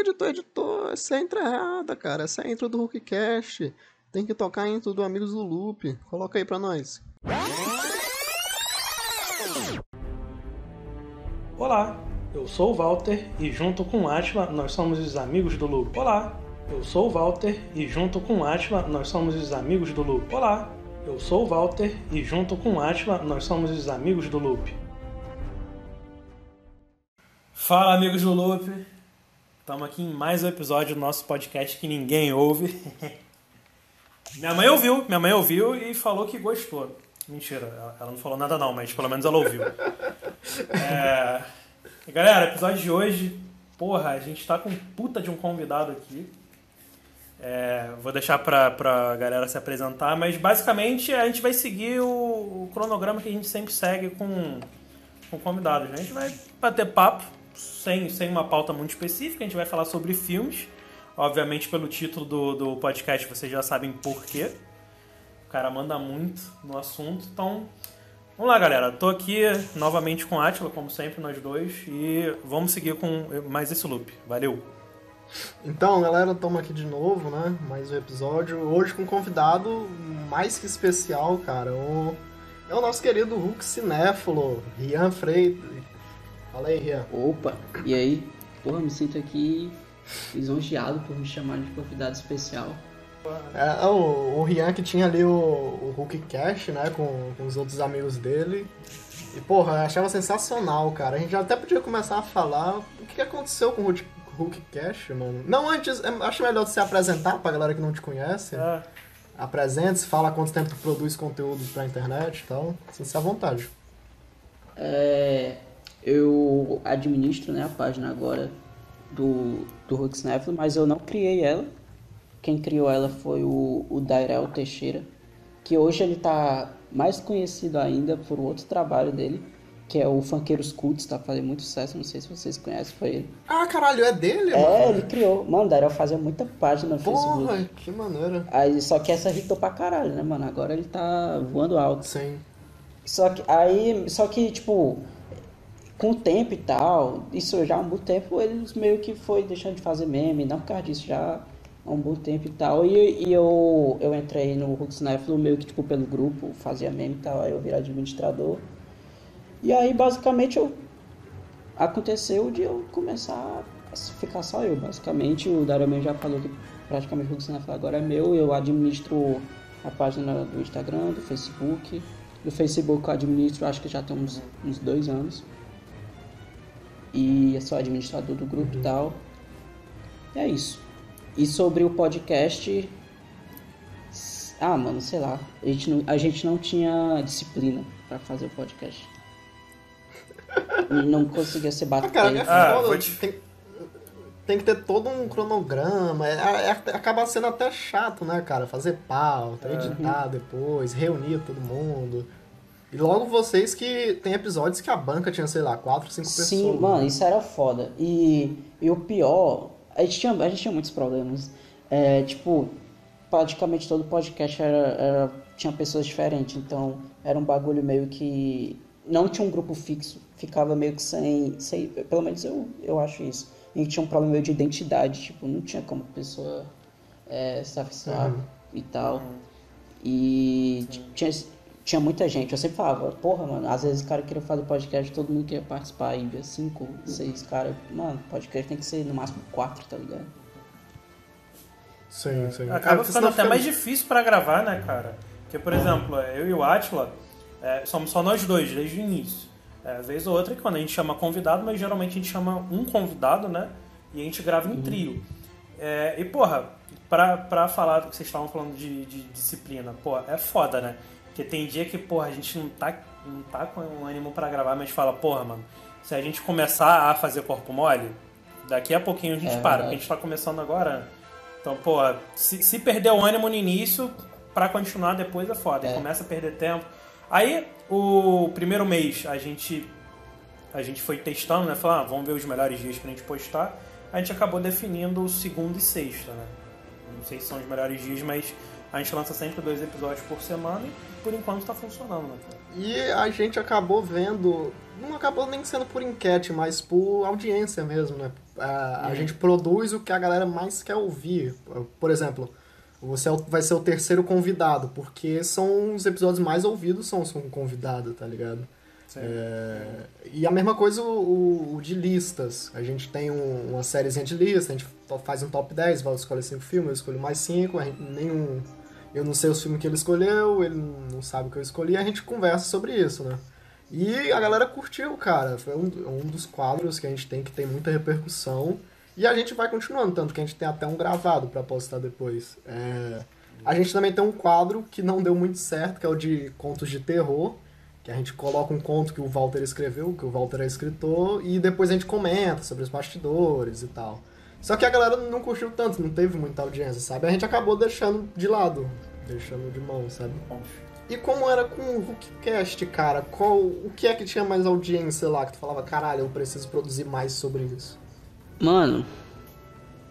editor, editor, essa é a intro errada, cara. Essa é a intro do Hulkcast. Tem que tocar a intro do Amigos do Loop. Coloca aí pra nós. Olá, eu sou o Walter e junto com o Atila nós somos os Amigos do Loop. Olá, eu sou o Walter e junto com o Atila nós somos os Amigos do Loop. Olá, eu sou o Walter e junto com o Atila nós somos os Amigos do Loop. Fala, amigos do Loop! Estamos aqui em mais um episódio do nosso podcast que ninguém ouve. minha mãe ouviu, minha mãe ouviu e falou que gostou. Mentira, ela não falou nada não, mas pelo menos ela ouviu. É... Galera, episódio de hoje, porra, a gente tá com puta de um convidado aqui. É, vou deixar pra, pra galera se apresentar, mas basicamente a gente vai seguir o, o cronograma que a gente sempre segue com, com convidados. Né? A gente vai bater papo, sem, sem uma pauta muito específica, a gente vai falar sobre filmes. Obviamente, pelo título do, do podcast, vocês já sabem por quê. O cara manda muito no assunto. Então, vamos lá, galera. Tô aqui novamente com a Atila, como sempre, nós dois. E vamos seguir com mais esse loop. Valeu! Então, galera, estamos aqui de novo, né? Mais um episódio. Hoje com um convidado mais que especial, cara. O... É o nosso querido Hulk cinéfilo, Rian Freitas. Fala aí, Rian. Opa, e aí? Porra, me sinto aqui lisonjeado por me chamar de convidado especial. É, o, o Rian que tinha ali o, o Hulk Cash, né, com, com os outros amigos dele. E, porra, eu achava sensacional, cara. A gente já até podia começar a falar o que aconteceu com o Hulk, Hulk Cash, mano. Não, antes, acho melhor você apresentar pra galera que não te conhece. É. Apresente-se, fala quanto tempo tu produz conteúdo pra internet e tal. Sinta-se à vontade. É, eu administro né, a página agora do, do Hulk Snaffle, mas eu não criei ela. Quem criou ela foi o, o Dairel Teixeira, que hoje ele tá mais conhecido ainda por outro trabalho dele, que é o Funkeiros Cults, tá fazendo muito sucesso, não sei se vocês conhecem, foi ele. Ah, caralho, é dele, É, mano? ele criou. Mano, o Dairel fazia muita página no Facebook. Porra, que maneira. Aí, só que essa irritou pra caralho, né, mano? Agora ele tá voando alto. Sim. Só que aí, só que tipo, com o tempo e tal, isso já há um bom tempo, eles meio que foi deixando de fazer meme, não por causa disso, já há um bom tempo e tal. E, e eu, eu entrei no Huxneflo meio que tipo pelo grupo, fazia meme e tal, aí eu virei administrador. E aí basicamente eu aconteceu de eu começar a ficar só eu, basicamente. O Dario já falou que praticamente o Huxneflo agora é meu, eu administro a página do Instagram, do Facebook. Do Facebook eu administro, acho que já tem uns, uns dois anos. E eu sou administrador do grupo e tal. E é isso. E sobre o podcast. Ah, mano, sei lá. A gente não, a gente não tinha disciplina pra fazer o podcast. Não conseguia ser Ah, cara, é. Ah, foda. vou te- Tem, tem que ter todo um cronograma. É, é- acaba sendo até chato, né, cara? Fazer pauta, editar depois, reunir todo mundo. E logo vocês que tem episódios que a banca tinha, sei lá, quatro, cinco pessoas. Sim, mano, isso era foda. E, e o pior, a gente tinha, a gente tinha muitos problemas. É, tipo, praticamente todo podcast era, era- tinha pessoas diferentes, então era um bagulho meio que. Não tinha um grupo fixo, ficava meio que sem. sem pelo menos eu, eu acho isso. A gente tinha um problema meio de identidade, tipo, não tinha como a pessoa é, se afixar e tal. E t- tinha, tinha muita gente. Eu sempre falava, porra, mano, às vezes o cara queria fazer podcast, todo mundo queria participar, e via cinco, seis caras. Mano, podcast tem que ser no máximo quatro, tá ligado? Sim, sim. Acaba É, ficando até fica- mais difícil pra gravar, né, cara? Porque, por exemplo, eu e o Atila é, somos só nós dois desde o início. É, vez ou outra, quando a gente chama convidado, mas geralmente a gente chama um convidado, né? E a gente grava em trio. É, e, porra, pra, pra falar do que vocês estavam falando de, de disciplina, pô, é foda, né? Porque tem dia que, porra, a gente não tá, não tá com um ânimo pra gravar, mas fala, porra, mano, se a gente começar a fazer corpo mole, daqui a pouquinho a gente É para, porque a gente tá começando agora? Então, pô, se, se perder o ânimo no início, pra continuar depois é foda. É. Começa a perder tempo. Aí, o primeiro mês, a gente a gente foi testando, né? Falando, ah, vamos ver os melhores dias pra gente postar. A gente acabou definindo o segundo e sexta, né? Não sei se são os melhores dias, mas a gente lança sempre dois episódios por semana por enquanto tá funcionando, né? E a gente acabou vendo. Não acabou nem sendo por enquete, mas por audiência mesmo, né? a, a gente produz o que a galera mais quer ouvir. Por exemplo, você é vai ser o terceiro convidado, porque são os episódios mais ouvidos são os com convidado, tá ligado? É, e a mesma coisa o, o- de listas. A gente tem um- uma sériezinha de lista, a gente faz um top 10, vai escolher cinco filmes, eu escolho mais cinco, a gente- nenhum. Eu não sei os filmes que ele escolheu, ele não sabe o que eu escolhi, a gente conversa sobre isso, né? E a galera curtiu, cara. Foi um, um dos quadros que a gente tem que tem muita repercussão. E a gente vai continuando, tanto que a gente tem até um gravado pra postar depois. É, a gente também tem um quadro que não deu muito certo, que é o de contos de terror. Que a gente coloca um conto que o Walter escreveu, que o Walter é escritor, e depois a gente comenta sobre os bastidores e tal. Só que a galera não curtiu tanto, não teve muita audiência, sabe? A gente acabou deixando de lado, deixando de mão, sabe? E como era com o Hookcast, cara? Qual, o que é que tinha mais audiência lá? Que tu falava, caralho, eu preciso produzir mais sobre isso. Mano,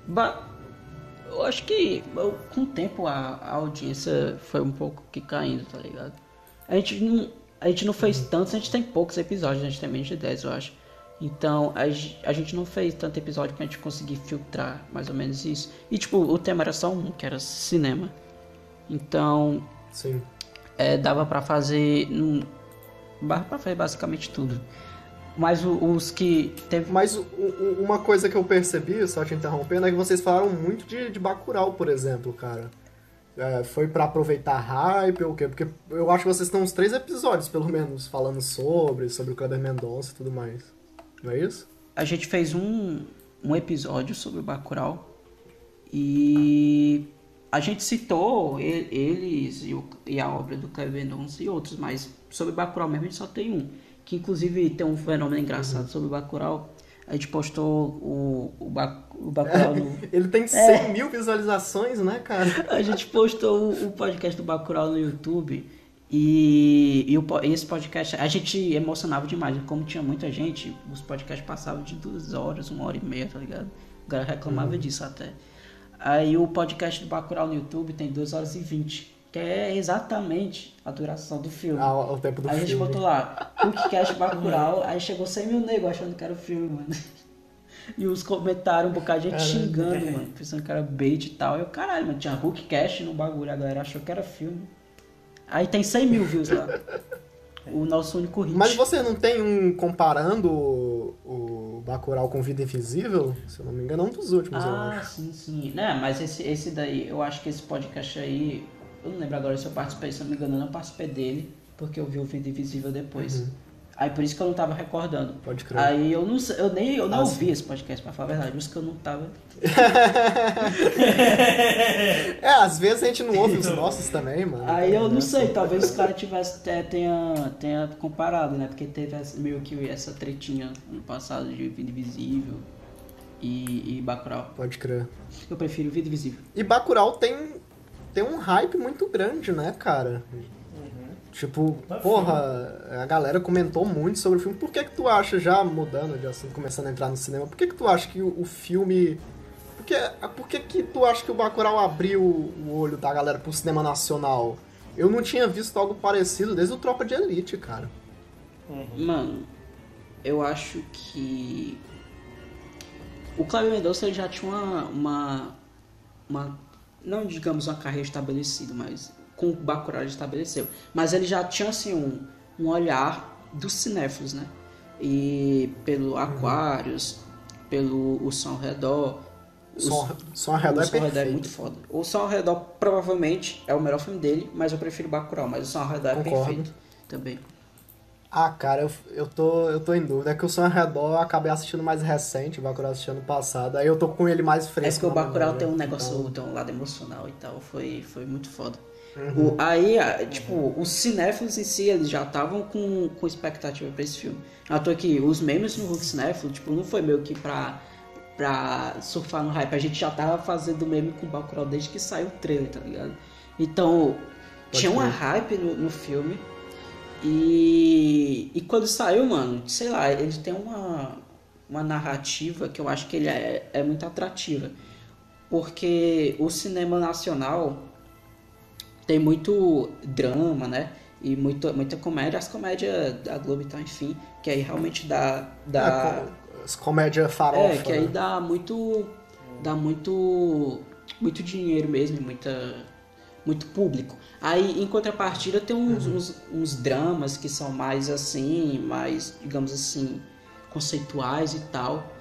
ba- eu acho que eu- com o tempo a, a audiência foi um pouco que caindo, tá ligado? A gente não, a gente não fez tantos, a gente tem poucos episódios, a gente tem menos de 10, eu acho. Então a, a gente não fez tanto episódio pra gente conseguir filtrar mais ou menos isso. E tipo, o tema era só um, que era cinema. Então Sim. é, dava pra fazer. Num, dava pra fazer basicamente tudo. Mas o- os que teve. Mas uma coisa que eu percebi, só te interrompendo, é que vocês falaram muito de, de Bacurau, por exemplo, cara. É, foi pra aproveitar a hype ou o quê? Porque eu acho que vocês têm uns três episódios, pelo menos, falando sobre, sobre o Kleber Mendonça e tudo mais. Não é isso? A gente fez um, um episódio sobre o Bacurau e a gente citou e- eles e, o- e a obra do Kleber Mendonça e outros, mas sobre Bacurau mesmo a gente só tem um. Que inclusive tem um fenômeno engraçado sobre o Bacurau. A gente postou o, o, Ba- o Bacurau no... Ele tem 100 mil visualizações, né, cara? A gente postou o, o podcast do Bacurau no YouTube e, e o po- esse podcast a gente emocionava demais. Como tinha muita gente, os podcasts passavam de duas horas, uma hora e meia, tá ligado? O cara reclamava disso até. Aí o podcast do Bacurau no YouTube tem 2 horas e 20, que é exatamente a duração do filme. Ah, o tempo do aí a gente filme. botou lá, Cookcast Bacurau, aí chegou 100 mil nego achando que era o filme, mano. E os comentários, um bocado de gente Caralho. xingando, mano, pensando que era bait e tal. Eu, caralho, mano, tinha Hookcast no bagulho, a galera achou que era filme. Aí tem 100 mil views lá. O nosso único hit. Mas você não tem um comparando o, o Bacurau com Vida Invisível? Se eu não me engano, é um dos últimos, eu Ah, acho. sim, sim. Né, mas esse, esse daí, eu acho que esse podcast aí, eu não lembro agora se eu participei, se eu não me engano, eu não participei dele, porque eu vi o Vida Invisível depois. Aí por isso que eu não tava recordando. Pode crer. Aí eu não sei- eu nem eu não Ah, ouvi esse podcast, pra falar a verdade, por isso que eu não tava. É, às vezes a gente não ouve os nossos também, mano. Aí eu não sei, talvez os caras tivesse te- tenha, tenha comparado, né? Porque teve meio que essa tretinha ano passado de Vida Invisível e, e Bacurau. Pode crer. Eu prefiro Vida Invisível. E Bacurau tem, tem um hype muito grande, né, cara? Tipo, Tá porra, a galera comentou muito sobre o filme. Por que que tu acha, já mudando de assunto, começando a entrar no cinema, por que que tu acha que o, o filme... Por que, por que que tu acha que o Bacurau abriu o olho da galera pro cinema nacional? Eu não tinha visto algo parecido desde o Tropa de Elite, cara. Mano, eu acho que o Cláudio Mendonça já tinha uma, uma, uma- não digamos uma carreira estabelecida, mas com o Bacurau ele estabeleceu. Mas ele já tinha assim um, um olhar dos cinéfilos, né? E pelo Aquários, pelo O Som ao Redor. O som, som ao redor o é Som Redor é muito foda. O Som ao Redor provavelmente é o melhor filme dele, mas eu prefiro Bacurau, mas o Som ao Redor é Concordo. perfeito também. Ah, cara, eu, eu, tô, eu tô em dúvida. É que o Som ao Redor eu acabei assistindo mais recente, o Bacurau assisti ano passado. Aí eu tô com ele mais É fresco. porque o na Bacurau tem um negócio, Então, tem um lado emocional e tal, foi, foi muito foda. Uhum. O- aí, tipo, os cinéfilos em si, eles já estavam com, com expectativa pra esse filme. À toa que os memes no Hulk Cinéfilo, tipo, não foi meio que pra, pra surfar no hype, a gente já tava fazendo meme com o Bacurau desde que saiu o trailer, tá ligado? Então, tinha uma crer. hype no, no filme, e, e quando saiu, mano, sei lá, ele tem uma, uma narrativa que eu acho que ele é, é muito atrativa. Porque o cinema nacional tem muito drama, né? E muito, muita comédia. As comédias da Globo, então, enfim, que aí realmente dá. dá... É, As comédia farofa. É, que aí né? dá muito. dá muito. muito dinheiro mesmo, e muita. muito público. Aí, em contrapartida, tem uns, uns, uns dramas que são mais assim, mais, digamos assim, conceituais e tal.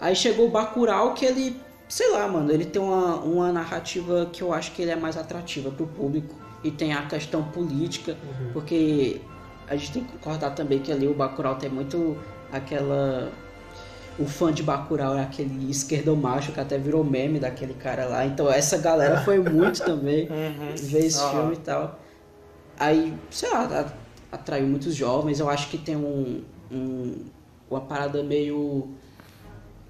Aí chegou o Bacurau que ele, sei lá, mano, ele tem uma, uma narrativa que eu acho que ele é mais atrativa pro público. E tem a questão política, porque a gente tem que concordar também que ali o Bacurau tem muito aquela o fã de Bacurau é aquele esquerdomacho que até virou meme daquele cara lá. Então essa galera foi muito também ver esse Aham. filme e tal. Aí, sei lá, atraiu muitos jovens. Eu acho que tem um, um- uma parada meio.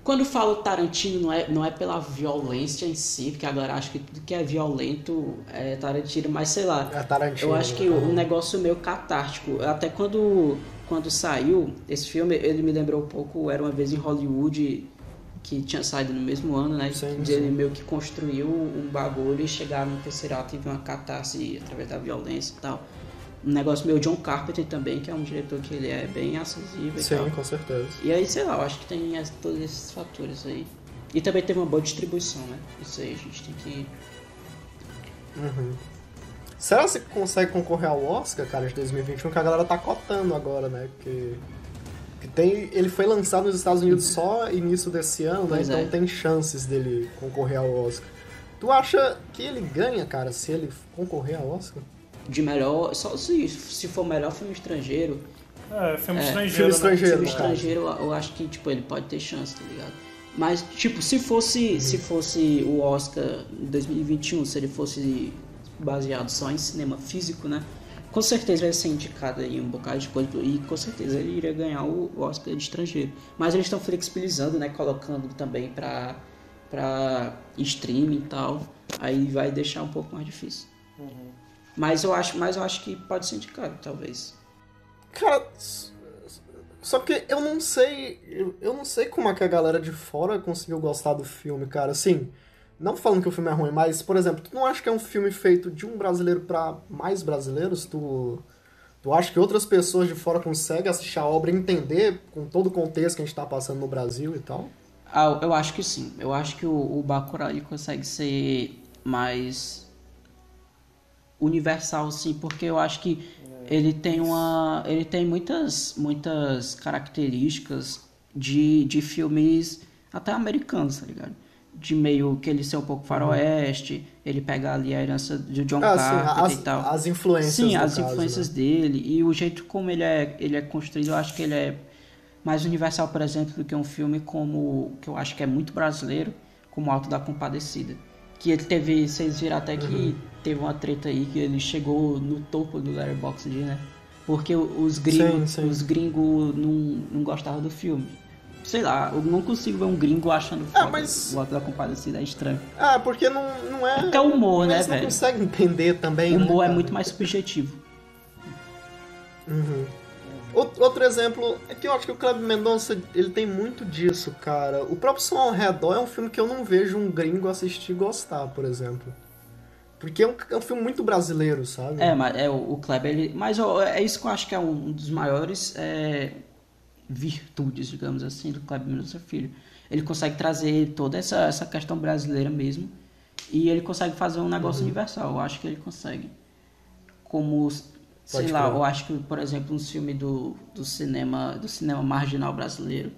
Quando falo Tarantino, não é, não é pela violência em si, porque a galera acha que tudo que é violento é Tarantino, mas sei lá. É Tarantino. Eu acho que né? o negócio meio catártico. Até quando, quando saiu esse filme, ele me lembrou um pouco Era Uma Vez em Hollywood, que tinha saído no mesmo ano, né? Sim, De Ele sim. meio que construiu um bagulho e chegar no terceiro ato e ver uma catarse através da violência e tal. Um negócio meio John Carpenter também, que é um diretor que ele é bem acessível e tal. Sim, com certeza. E aí, sei lá, eu acho que tem todos esses fatores aí. E também teve uma boa distribuição, né? Isso aí a gente tem que. Uhum. Será que você consegue concorrer ao Oscar, cara, de 2021, que a galera tá cotando agora, né? Porque que tem, ele foi lançado nos Estados Unidos só início desse ano, né? Pois Então é. tem chances dele concorrer ao Oscar. Tu acha que ele ganha, cara, se ele concorrer ao Oscar? De melhor. Só se, se for melhor filme estrangeiro, É, filme É, estrangeiro. filme né? estrangeiro. filme caso. estrangeiro, eu eu acho que, tipo, ele pode ter chance, tá ligado? Mas, tipo, se fosse, se fosse o Oscar em 2021, se ele fosse baseado só em cinema físico, né? Com certeza ele ia ser indicado aí um bocado de coisa e com certeza ele iria ganhar o Oscar de estrangeiro. Mas eles estão flexibilizando, né? Colocando também pra, pra streaming e tal. Aí vai deixar um pouco mais difícil. Mas eu acho, mas eu acho que pode ser indicado, talvez. Cara, só que eu não sei, eu, não sei como é que a galera de fora conseguiu gostar do filme, cara. Assim, não falando que o filme é ruim, mas, por exemplo, tu não acha que é um filme feito de um brasileiro pra mais brasileiros? Tu, tu acha que outras pessoas de fora conseguem assistir a obra e entender com todo o contexto que a gente tá passando no Brasil e tal? Ah, eu acho que sim. Eu acho que o, o Bacurau ele consegue ser mais universal, sim, porque eu acho que ele tem uma, ele tem muitas, muitas características de, de filmes até americanos, tá ligado? De meio que ele ser um pouco faroeste, ele pegar ali a herança de John Ah, sim, Carpenter as, e tal. as influências Sim, as caso, influências né? dele e o jeito como ele é, ele é construído, eu acho que ele é mais universal, por exemplo, do que um filme como que eu acho que é muito brasileiro, como Alto da Compadecida. Que ele teve, vocês viram até que Uhum. teve uma treta aí que ele chegou no topo do Letterboxd, né? Porque os gringos, Sim, sim. os gringos não, não gostavam do filme. Sei lá, eu não consigo ver um gringo achando foda Ah, mas- o Alto da Compadecida, é estranho. Ah, porque não, não é... Porque é o humor, né, Eles não velho? conseguem entender também, O né, humor é cara? muito mais subjetivo. Uhum. Out- Outro exemplo é que eu acho que o Kleber Mendonça ele tem muito disso, cara. O próprio Som ao Redor é um filme que eu não vejo um gringo assistir e gostar, por exemplo. Porque é um, é um filme muito brasileiro, sabe? É, mas é, o, o Kleber, ele, mas ó, é isso que eu acho que é um dos maiores é, virtudes, digamos assim, do Kleber Mendonça Filho. Ele consegue trazer toda essa, essa questão brasileira mesmo e ele consegue fazer um negócio universal. Eu acho que ele consegue. Como, sei Pode lá, crer. eu acho que, por exemplo, um filme do, do cinema do cinema marginal brasileiro,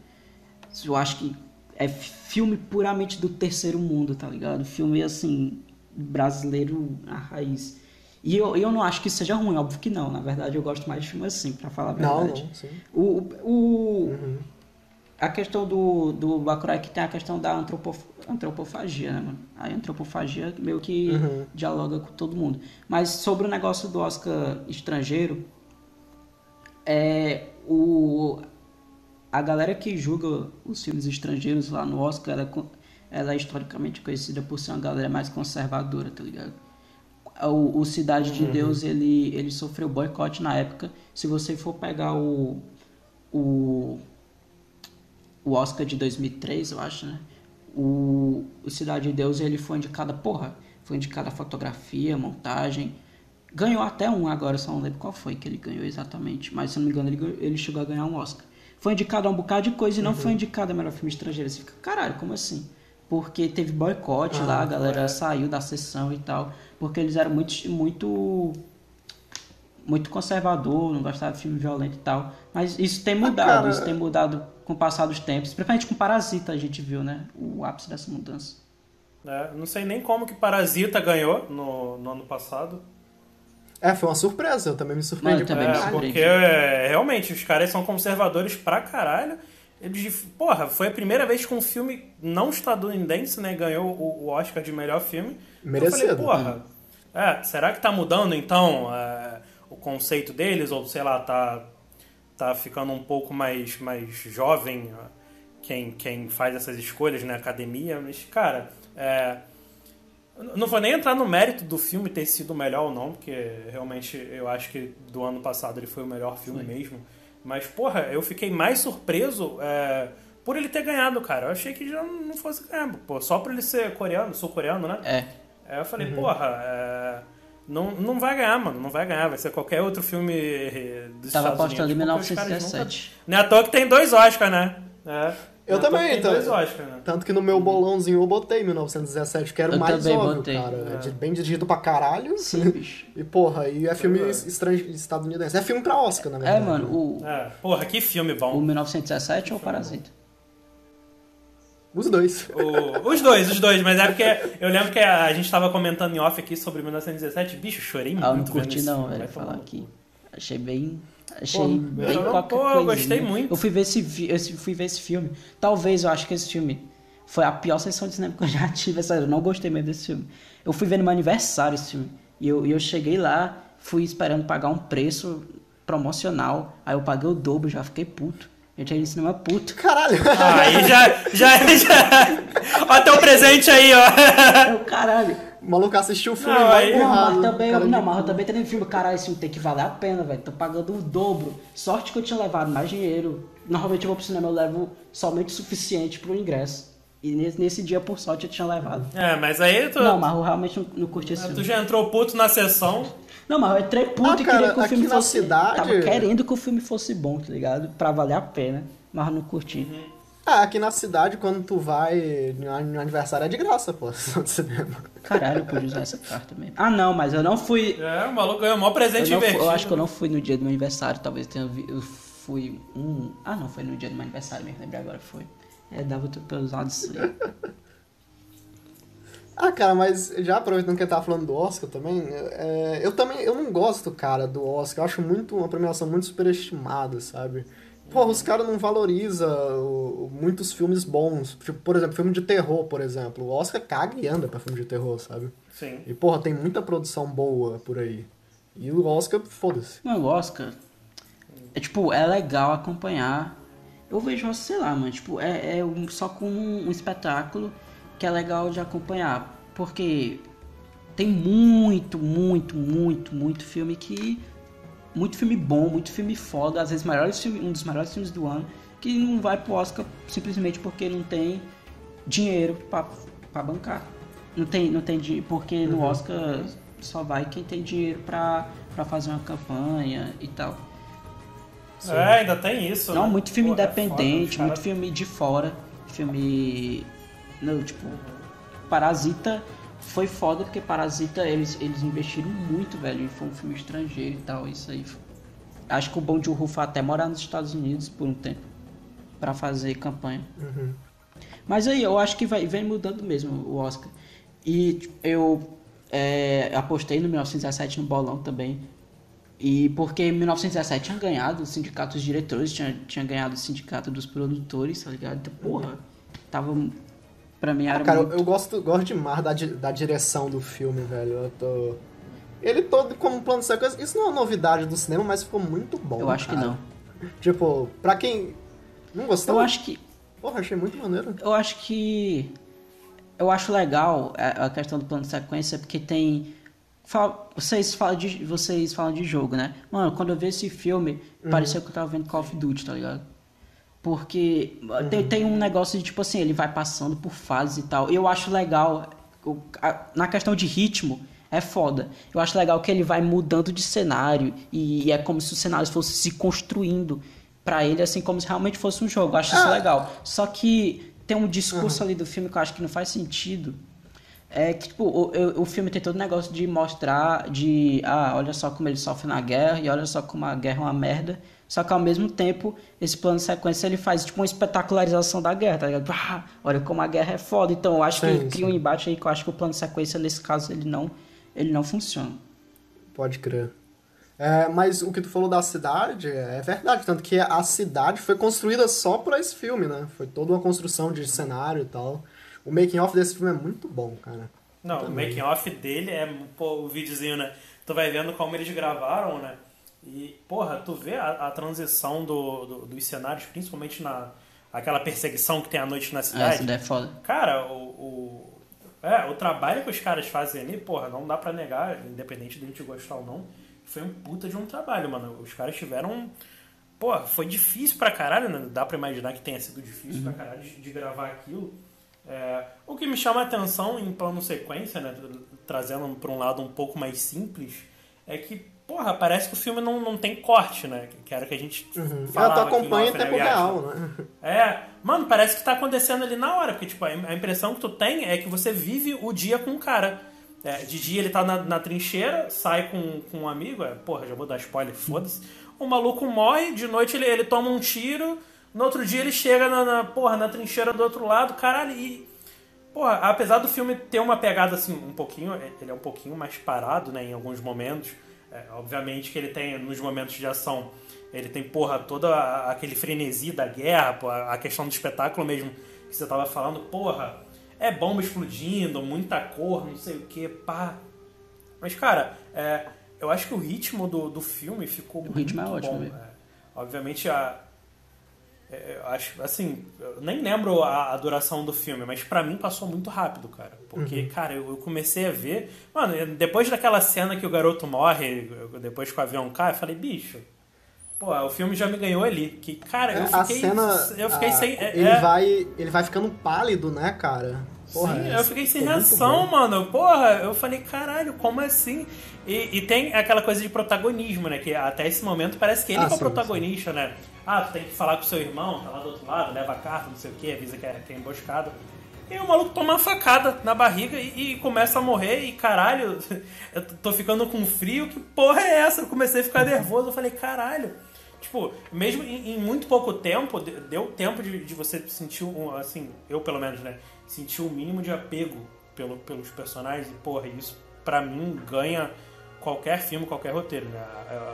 eu acho que é filme puramente do terceiro mundo, tá ligado? Filme assim, brasileiro à raiz. E eu, eu não acho que seja ruim, óbvio que não. Na verdade, eu gosto mais de filme assim, pra falar a Não, verdade. não, sim. O, o, Uhum. a questão do, do Bacurau é que tem a questão da antropof- antropofagia, né, mano? A antropofagia meio que Uhum. dialoga com todo mundo. Mas sobre o negócio do Oscar estrangeiro, é o a galera que julga os filmes estrangeiros lá no Oscar, ela, é ela é historicamente conhecida por ser uma galera mais conservadora, tá ligado? O, o Cidade de Deus, ele, ele sofreu boicote na época. Se você for pegar o, o, o Oscar de 2003, eu acho, né? O, o Cidade de Deus, ele foi indicado, porra, foi indicado a fotografia, montagem. Ganhou até um agora, só não lembro qual foi que ele ganhou exatamente. Mas se não me engano, ele, ele chegou a ganhar um Oscar. foi indicado a um bocado de coisa e não foi indicado a melhor filme estrangeiro. Você fica, caralho, como assim? Porque teve boicote Ah, lá, a galera é. saiu da sessão e tal, porque eles eram muito, muito, muito conservador, não gostavam de filme violento e tal. Mas isso tem mudado, cara- isso tem mudado com o passar dos tempos. Principalmente com Parasita a gente viu, né? O ápice dessa mudança. É, não sei nem como que Parasita ganhou no, no ano passado. É, foi uma surpresa, eu também me surpreendi. Mano, também pra me É, porque é, realmente os caras são conservadores pra caralho. Eles, porra, foi a primeira vez que um filme não estadunidense, né, ganhou o, o Oscar de melhor filme. Merecido. Eu falei, porra, é, será que tá mudando então é, conceito deles? Ou sei lá, tá, tá ficando um pouco mais, mais jovem quem, quem faz essas escolhas na academia? Mas, cara, é, não vou nem entrar no mérito do filme ter sido melhor ou não, porque realmente eu acho que do ano passado ele foi o melhor filme mesmo. Mas, porra, eu fiquei mais surpreso é, por ele ter ganhado, cara. Eu achei que já não fosse ganhar. Pô, só por ele ser coreano, sul-coreano, né? É. Aí eu falei, porra, é, não, não vai ganhar, mano. Não vai ganhar. Vai ser qualquer outro filme eh, dos Tava Estados apostando em Unidos. porque os caras 1917. Nunca... Não é à toa que tem dois Oscars, né? É. Eu Não é também, que então- Tem dois Oscars, né? Tanto que no meu bolãozinho eu botei 1917, que era o mais também óbvio, botei. cara. É. É bem dirigido pra caralho. Sim, bicho. E porra, e é filme É. estrange, estadunidense. É filme pra Oscar, na É, verdade. mano, o, É. Porra, que filme bom. o 1917 ou o Parasita? Os dois. O- os dois, os dois, mas é porque eu lembro que a gente tava comentando em off aqui sobre 1917. Bicho, chorei muito. Ah, eu não curti não, velho, vai falar aqui. Achei bem... Achei Pô, bem eu qualquer pô, eu coisinha. gostei muito. Eu fui ver esse, esse- fui ver esse filme. Talvez, eu acho que esse filme foi a pior sessão de cinema que eu já tive. Sério, eu não gostei mesmo desse filme. Eu fui ver no meu aniversário esse filme. E eu, e eu cheguei lá, fui esperando pagar um preço promocional. Aí eu paguei o dobro, já fiquei puto. Eu tinha ido no cinema puto. Caralho! Aí já, já, já. Ó, teu presente aí, ó. Eu, caralho. O maluco assistiu o filme Não, mas também, não, mas eu também tenho filme, caralho, esse filme tem que valer a pena, velho. Tô pagando o dobro. Sorte que eu tinha levado mais dinheiro. Normalmente eu vou pro cinema, eu levo somente o suficiente pro ingresso. E nesse, nesse dia, por sorte, eu tinha levado. É, mas aí tu, Não, mas eu realmente não, não curti esse tu filme. já entrou puto na sessão. Não, mas eu entrei puto Ah, e cara, queria que o aqui filme na fosse. cidade- Tava querendo que o filme fosse bom, tá ligado? Pra valer a pena. Mas eu não curti. Ah, aqui na cidade, quando tu vai no aniversário, é de graça, pô. sessão de cinema. Caralho, eu podia usar essa carta mesmo. Ah, não, mas eu não fui. É, o maluco ganhou o maior Eu, presente fui- invertido. eu acho que eu não fui no dia do meu aniversário, talvez tenha eu fui um. Ah não, foi no dia do meu aniversário mesmo, lembrei agora foi. É, dava tudo disso aí. Ah, cara, mas já aproveitando que ele tava falando do Oscar também, é, eu também, eu não gosto, cara, do Oscar. Eu acho muito, uma premiação muito superestimada, sabe? Porra, os caras não valorizam muitos filmes bons. Tipo, por exemplo, filme de terror, por exemplo. O Oscar caga e anda pra filme de terror, sabe? Sim. E, porra, tem muita produção boa por aí. E o Oscar, foda-se. Mano, o Oscar. É tipo, é legal acompanhar. Eu vejo, sei lá, mano, tipo, é, é um- só com um espetáculo que é legal de acompanhar. Porque tem muito, muito, muito, muito filme que. Muito filme bom, muito filme foda, às vezes maiores um dos melhores filmes do ano, que não vai pro Oscar simplesmente porque não tem dinheiro pra, pra bancar. Não tem, não tem dinheiro, porque no Oscar só vai quem tem dinheiro pra, pra fazer uma campanha e tal. É, ainda tem isso. Não, né? muito filme Pô, é foda, independente, os caras- muito filme de fora, filme. Não, tipo. Parasita foi foda porque Parasita eles, eles investiram muito, velho. E foi um filme estrangeiro e tal, isso aí. Acho que o Bom de Rufo até morar nos Estados Unidos por um tempo pra fazer campanha. Uhum. Mas aí, eu acho que vai, vem mudando mesmo o Oscar. E tipo, eu é, apostei no 1917 no bolão também. E porque em 1917 tinha ganhado o sindicato dos diretores, tinha, tinha ganhado o sindicato dos produtores, tá ligado? Então, porra, tava. Pra mim era Ah, cara, eu, muito. eu gosto, gosto demais da, da direção do filme, velho. Eu tô... Ele todo como plano de sequência. Isso não é uma novidade do cinema, mas ficou muito bom. Eu acho que cara. não. Tipo, pra quem não gostou, Eu acho que. porra, achei muito maneiro. Eu acho que. Eu acho legal a a questão do plano de sequência, porque tem. Vocês falam, de, vocês falam de jogo, né? Mano, quando eu vi esse filme, parecia que eu tava vendo Call of Duty, tá ligado? Porque tem, tem um negócio de tipo assim, ele vai passando por fases e tal. Eu acho legal. o- Na questão de ritmo, é foda. Eu acho legal que ele vai mudando de cenário. E é como se os cenários fossem se construindo pra ele, assim, como se realmente fosse um jogo. Eu acho isso Ah. legal. Só que tem um discurso ali do filme que eu acho que não faz sentido. É que, tipo, o, o- o filme tem todo o negócio de mostrar, de, ah, olha só como ele sofre na guerra e olha só como a guerra é uma merda. Só que ao mesmo tempo, esse plano de sequência ele faz, tipo, uma espetacularização da guerra, tá ligado? Ah, olha como a guerra é foda. Então eu acho que Sim, cria um embate aí que eu acho que o plano de sequência, nesse caso, ele não, ele não funciona. Pode crer. É, mas o que tu falou da cidade é verdade, tanto que a cidade foi construída só pra esse filme, né? Foi toda uma construção de cenário e tal. O making off desse filme é muito bom, cara. Não, o making off dele é pô, o videozinho, né? Tu vai vendo como eles gravaram, né? E, porra, tu vê a, a transição do, do- dos cenários, principalmente na aquela perseguição que tem à noite na É, cidade. essa ideia é foda. Cara, o, o, é, o trabalho que os caras fazem ali, porra, não dá pra negar, independente de a gente gostar ou não, foi um puta de um trabalho, mano. Os caras tiveram. Porra, foi difícil pra caralho, né? Dá pra imaginar que tenha sido difícil pra caralho de, de gravar aquilo. É, o que me chama a atenção em plano sequência, né? Trazendo pra um lado um pouco mais simples, é que, porra, parece que o filme não, não tem corte, né? Que era o que a gente Uhum. falava Ela acompanha em tempo Viagem? real, né? É, mano, parece que tá acontecendo ali na hora, porque tipo, a a impressão que tu tem é que você vive o dia com o cara. É, de dia ele tá na, na trincheira, sai com, com um amigo, é, porra, já vou dar spoiler, foda-se. O maluco morre, de noite ele, ele toma um tiro, no outro dia ele chega na, na, porra, na trincheira do outro lado, caralho, e. Porra, apesar do filme ter uma pegada assim, um pouquinho, ele é um pouquinho mais parado, né, em alguns momentos. É, obviamente que ele tem, nos momentos de ação, ele tem, porra, todo a- aquele frenesi da guerra, pô, a questão do espetáculo mesmo que você tava falando, porra, é bomba explodindo, muita cor, não sei o que, pá. Mas, cara, é, eu acho que o ritmo do, do filme ficou muito ritmo é ótimo bom. é. Obviamente, a, eu acho, assim, eu nem lembro a, a duração do filme, mas pra mim passou muito rápido, cara. Porque, cara, eu, eu comecei a ver. Mano, depois daquela cena que o garoto morre, depois que o avião cai, eu falei, bicho. Pô, o filme já me ganhou ali. Que, cara, eu É, a fiquei. cena. eu fiquei a- sem. é- ele, é- vai, ele vai ficando pálido, né, cara? Porra, Sim, é- eu fiquei sem reação, mano. Porra, eu falei, caralho, como assim? E, e tem aquela coisa de protagonismo, né? Que até esse momento parece que ele Ah, que é o sim, protagonista, né? Ah, tu tem que falar com seu irmão, tá lá do outro lado, leva a carta, não sei o que, avisa que é, que é emboscada. E o maluco toma uma facada na barriga e, e começa a morrer e caralho, eu tô ficando com frio, que porra é essa? Eu comecei a ficar nervoso, eu falei, caralho. Tipo, mesmo em, em muito pouco tempo, de- deu tempo de, de você sentir um, assim, eu pelo menos, né? Sentir o mínimo de apego pelo, pelos personagens e, porra, isso pra mim ganha qualquer filme, qualquer roteiro, né?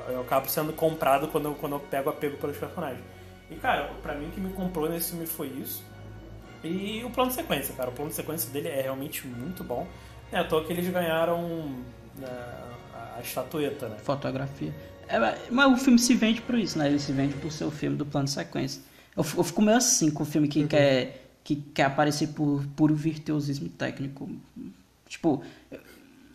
Eu, eu acabo sendo comprado quando eu, quando eu pego apego pelos personagens. E, cara, pra mim o que me comprou nesse filme foi isso. E o plano de sequência, cara. O plano de sequência dele é realmente muito bom. É à toa que eles ganharam né, a, a estatueta, né? Fotografia. É, mas- o filme se vende por isso, né? Ele se vende por ser o filme do plano de sequência. Eu, eu fico meio assim com o filme que, quer, que quer aparecer por puro virtuosismo técnico. Tipo,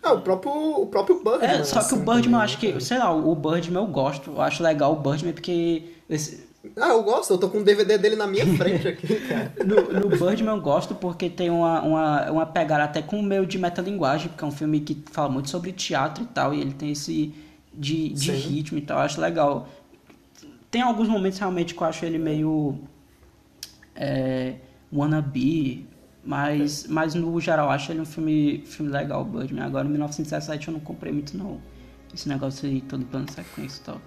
Ah, o próprio, o próprio Birdman. é, só que o assim, Birdman, eu também, acho né, que, sei lá, o Birdman eu gosto. Eu acho legal o Birdman porque. esse- Ah, eu gosto, eu tô com o DVD dele na minha frente aqui, cara. no, no Birdman eu gosto porque tem uma, uma, uma pegada até com o meio de metalinguagem, porque é um filme que fala muito sobre teatro e tal, e ele tem esse de, de Sim. ritmo e tal, eu acho legal. Tem alguns momentos realmente que eu acho ele meio é, wannabe, mas, mas no geral acho ele um filme, filme legal, o Birdman. Agora, em 1917 eu não comprei muito não, esse negócio aí, todo plano de sequência e tal.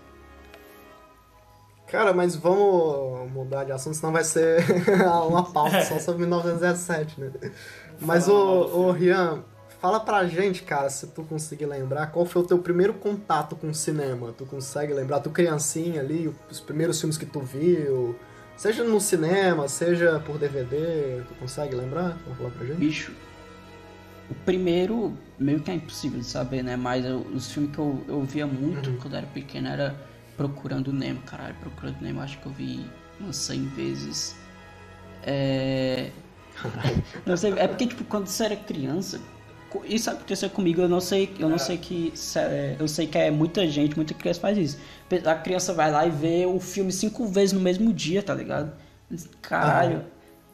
Cara, mas vamos mudar de assunto, senão vai ser uma pauta só sobre 1917, né? Mas, filme. ô Rian, fala pra gente, cara, se tu conseguir lembrar, qual foi o teu primeiro contato com o cinema? Tu consegue lembrar? Tu criancinha ali, os primeiros filmes que tu viu, seja no cinema, seja por DVD, tu consegue lembrar? Vamos falar pra gente? Bicho, o primeiro, meio que é impossível de saber, né? Mas eu- os filmes que eu, eu via muito Uhum. quando eu era pequeno era Procurando Nemo, caralho. Procurando Nemo, acho que eu vi umas 100 vezes. É. Não sei, é porque, tipo, quando você era criança. Isso aconteceu comigo, eu não sei, eu não sei que. é- Eu sei que é muita gente, muita criança faz isso. A criança vai lá e vê o filme cinco vezes no mesmo dia, tá ligado? Caralho.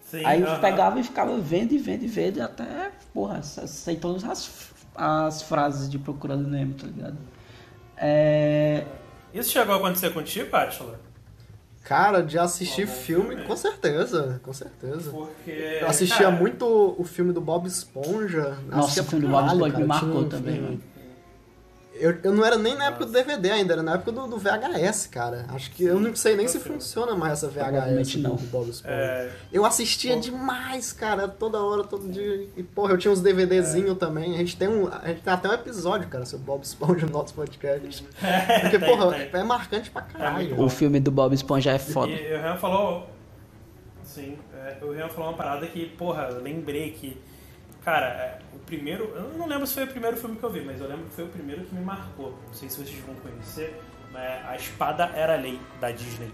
Sim, Aí eu aham. pegava e ficava vendo e vendo e vendo até, porra, sei todas as, as frases de Procurando Nemo, tá ligado? É... Isso chegou a acontecer contigo, Atila? Cara, de assistir bom filme, filme. com certeza, com certeza. Porque. Eu assistia cara, muito o filme do Bob Esponja. Nossa, assistia o filme do Bob Esponja me marcou um também, filme- mano. Eu, eu não era nem na época do DVD ainda, era na época do, do VHS, cara. Acho que eu não sei nem se funciona mais essa VHS não. do Bob Esponja. É, Eu assistia demais, cara, toda hora, todo dia. E, porra, eu tinha uns DVDzinho também. A gente tem um. A gente tem até um episódio, cara, sobre Bob Esponja no nosso podcast. Porque, Tem, porra, tem. é marcante pra caralho. O filme do Bob Esponja é foda. E o Rian falou. Sim, é, o Rian falou uma parada que, porra, eu lembrei que. Cara, é, primeiro. Eu não lembro se foi o primeiro filme que eu vi, mas eu lembro que foi o primeiro que me marcou. Não sei se vocês vão conhecer, mas é A Espada Era Lei, da Disney.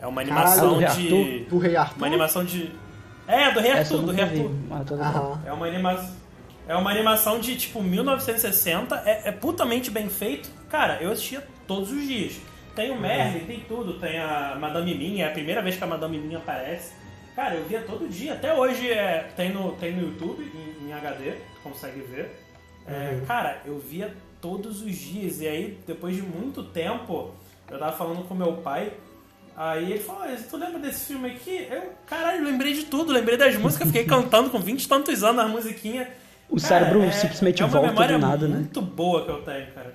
É uma animação Caralho, de. Rei Do Rei Arthur. Uma animação de. É, do Rei Essa Arthur, do Rei. Arthur. É uma animação. É uma animação de tipo 1960, é, é putamente bem feito. Cara, eu assistia todos os dias. Tem o Merlin, tem tudo, tem a Madame Mim, é a primeira vez que a Madame Mim aparece. Cara, eu via todo dia, até hoje é, tem, no, tem no YouTube, em, em HD, tu consegue ver. É, Cara, eu via todos os dias, e aí depois de muito tempo, eu tava falando com meu pai, Aí ele falou, "Ah, tu lembra desse filme aqui? Eu, caralho, lembrei de tudo, lembrei das músicas, fiquei cantando com 20 e tantos anos as musiquinhas. O Cara, cérebro é- simplesmente é uma volta memória do nada, né? muito boa que eu tenho, cara.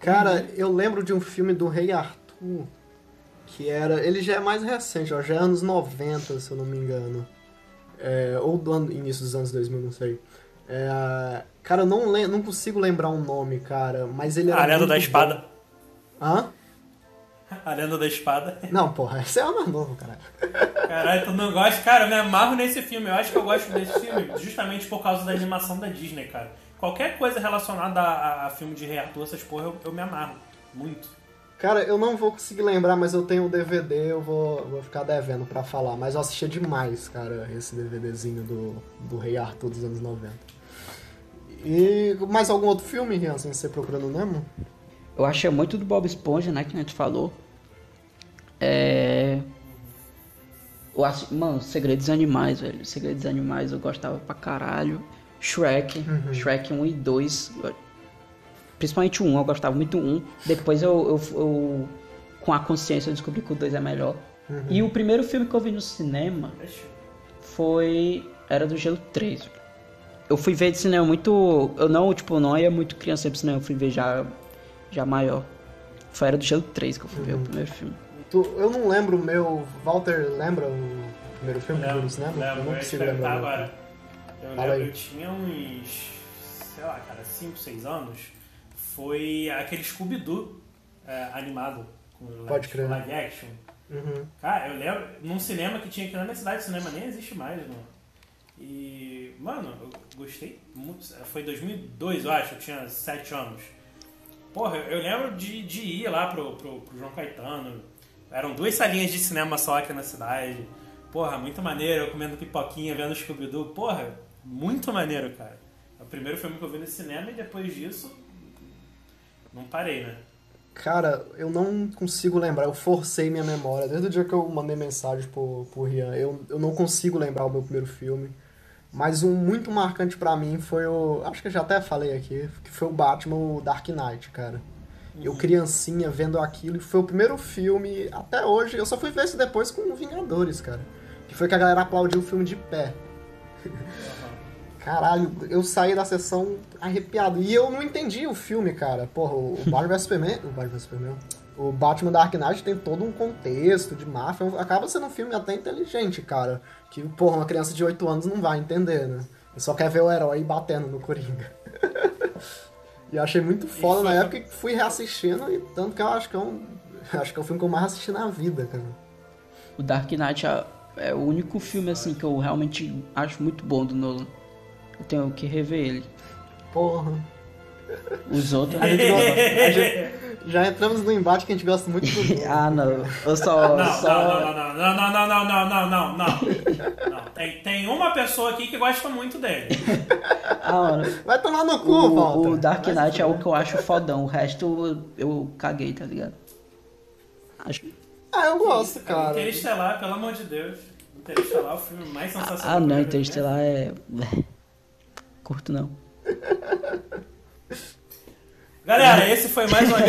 Cara, eu lembro de um filme do Rei Arthur que era. Ele já é mais recente, ó, já é anos 90, se eu não me engano. É, ou do ano- início dos anos 2000, não sei. É, cara, eu não, lem- não consigo lembrar um nome, cara, mas ele era. A Lenda da bom. Espada. Hã? A Lenda da Espada. Não, porra, esse é o mais novo, cara. Caralho, tu não gosta? Cara, eu me amarro nesse filme. Eu acho que eu gosto desse filme justamente por causa da animação da Disney, cara. Qualquer coisa relacionada a, a- a filme de Rei Arthur, essas porra, eu, eu me amarro. Muito. Cara, eu não vou conseguir lembrar, mas eu tenho o DVD, eu vou, vou ficar devendo pra falar. Mas eu assistia demais, cara, esse DVDzinho do, do Rei Arthur dos anos 90. E mais algum outro filme, Rian, sem você procurando o Nemo? Eu achei muito do Bob Esponja, né? Que a gente falou. É. Eu acho... Mano, Segredos dos Animais, velho. Segredos dos Animais eu gostava pra caralho. Shrek. Shrek 1 e 2. Eu- Principalmente o 1, eu gostava muito do 1. Depois eu, eu, eu- Com a consciência, eu descobri que o 2 é melhor. E o primeiro filme que eu vi no cinema foi. Era do Gelo 3. velho. Eu fui ver de cinema muito. Eu não, tipo, não ia muito criança pro cinema, eu fui ver já, já maior. Foi Era do Gelo 3 que eu fui ver o primeiro filme. Tu- eu não lembro o meu. Walter, lembra o primeiro filme que viu no Lembro, cinema? lembro, eu não eu consigo perguntar lembrar. agora. Eu lembro, eu tinha uns, sei lá, cara, 5, 6 anos. Foi aquele Scooby-Doo é, animado. Com live, Pode crer. live action. Uhum. Cara, eu lembro, num cinema que tinha aqui na minha cidade, o cinema nem existe mais, mano. E, mano, eu gostei muito. Foi 2002, eu acho, eu tinha 7 anos. Porra, eu lembro de, de ir lá pro, pro, pro João Caetano. Eram duas salinhas de cinema só aqui na cidade. Porra, muito maneiro, eu comendo pipoquinha, vendo Scooby-Doo. Porra, muito maneiro, cara. É o primeiro filme que eu vi no cinema e depois disso. Não parei, né? Cara, eu não consigo lembrar, eu forcei minha memória. Desde o dia que eu mandei mensagem pro, pro Rian, eu, eu não consigo lembrar o meu primeiro filme. Mas um muito marcante pra mim foi o. Acho que eu já até falei aqui, que foi o Batman, o Dark Knight, cara. Eu criancinha vendo aquilo, e foi o primeiro filme, até hoje, eu só fui ver isso depois com Vingadores, cara. Que foi que a galera aplaudiu o filme de pé. Caralho, eu saí da sessão arrepiado. E eu não entendi o filme, cara. Porra, o Batman vs Superman. O Batman vs Superman. O Batman Dark Knight tem todo um contexto de máfia. Acaba sendo um filme até inteligente, cara. Que, porra, uma criança de 8 anos não vai entender, né? Só quer ver o herói batendo no Coringa. e eu achei muito foda na época que fui reassistindo. E tanto que eu acho que é um. Acho que é o filme que eu mais assisti na vida, cara. O Dark Knight é, é o único filme assim que eu realmente acho muito bom do Nolan. Eu tenho que rever ele. Porra. Os outros. A gente gosta. a gente- já entramos no embate que a gente gosta muito do ah, não. Eu só. Não, só... não, não, não, não, não, não, não, não, não, não, não. Tem, tem uma pessoa aqui que gosta muito dele. Ah, mano. Vai tomar no cu, O, Walter. o Dark Knight é o que eu acho fodão. O resto eu, eu caguei, tá ligado? Acho... Ah, eu gosto, cara. Interestelar, pelo amor de Deus. Interestelar é o filme mais sensacional. Ah, não, Interestelar é. Curto não. Galera, esse foi mais um.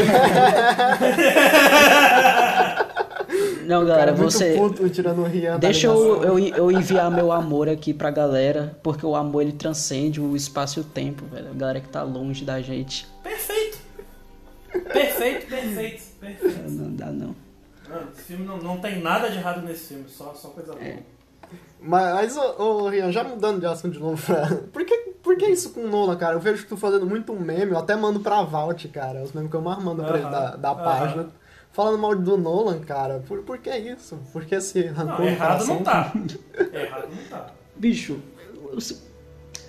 Não, cara galera, é você. puto tirando o Deixa eu, eu, eu enviar meu amor aqui pra galera, porque o amor ele transcende o espaço e o tempo, velho. A galera que tá longe da gente. Perfeito. Perfeito, perfeito, perfeito. Não dá não. Mano, esse filme não, não tem nada de errado nesse filme, só, só coisa boa. É. Mas, ô, ô, Rian, já mudando de assunto de novo, pra... por, que, por que isso com o Nolan, cara? Eu vejo tu fazendo muito meme, eu até mando pra Valt, cara, os memes que eu mais mando pra ele Aham, da, da aham. página. Falando mal do Nolan, cara, por, por que isso? Por que esse rancor Não, errado coração? não tá. Errado não tá. Bicho, eu,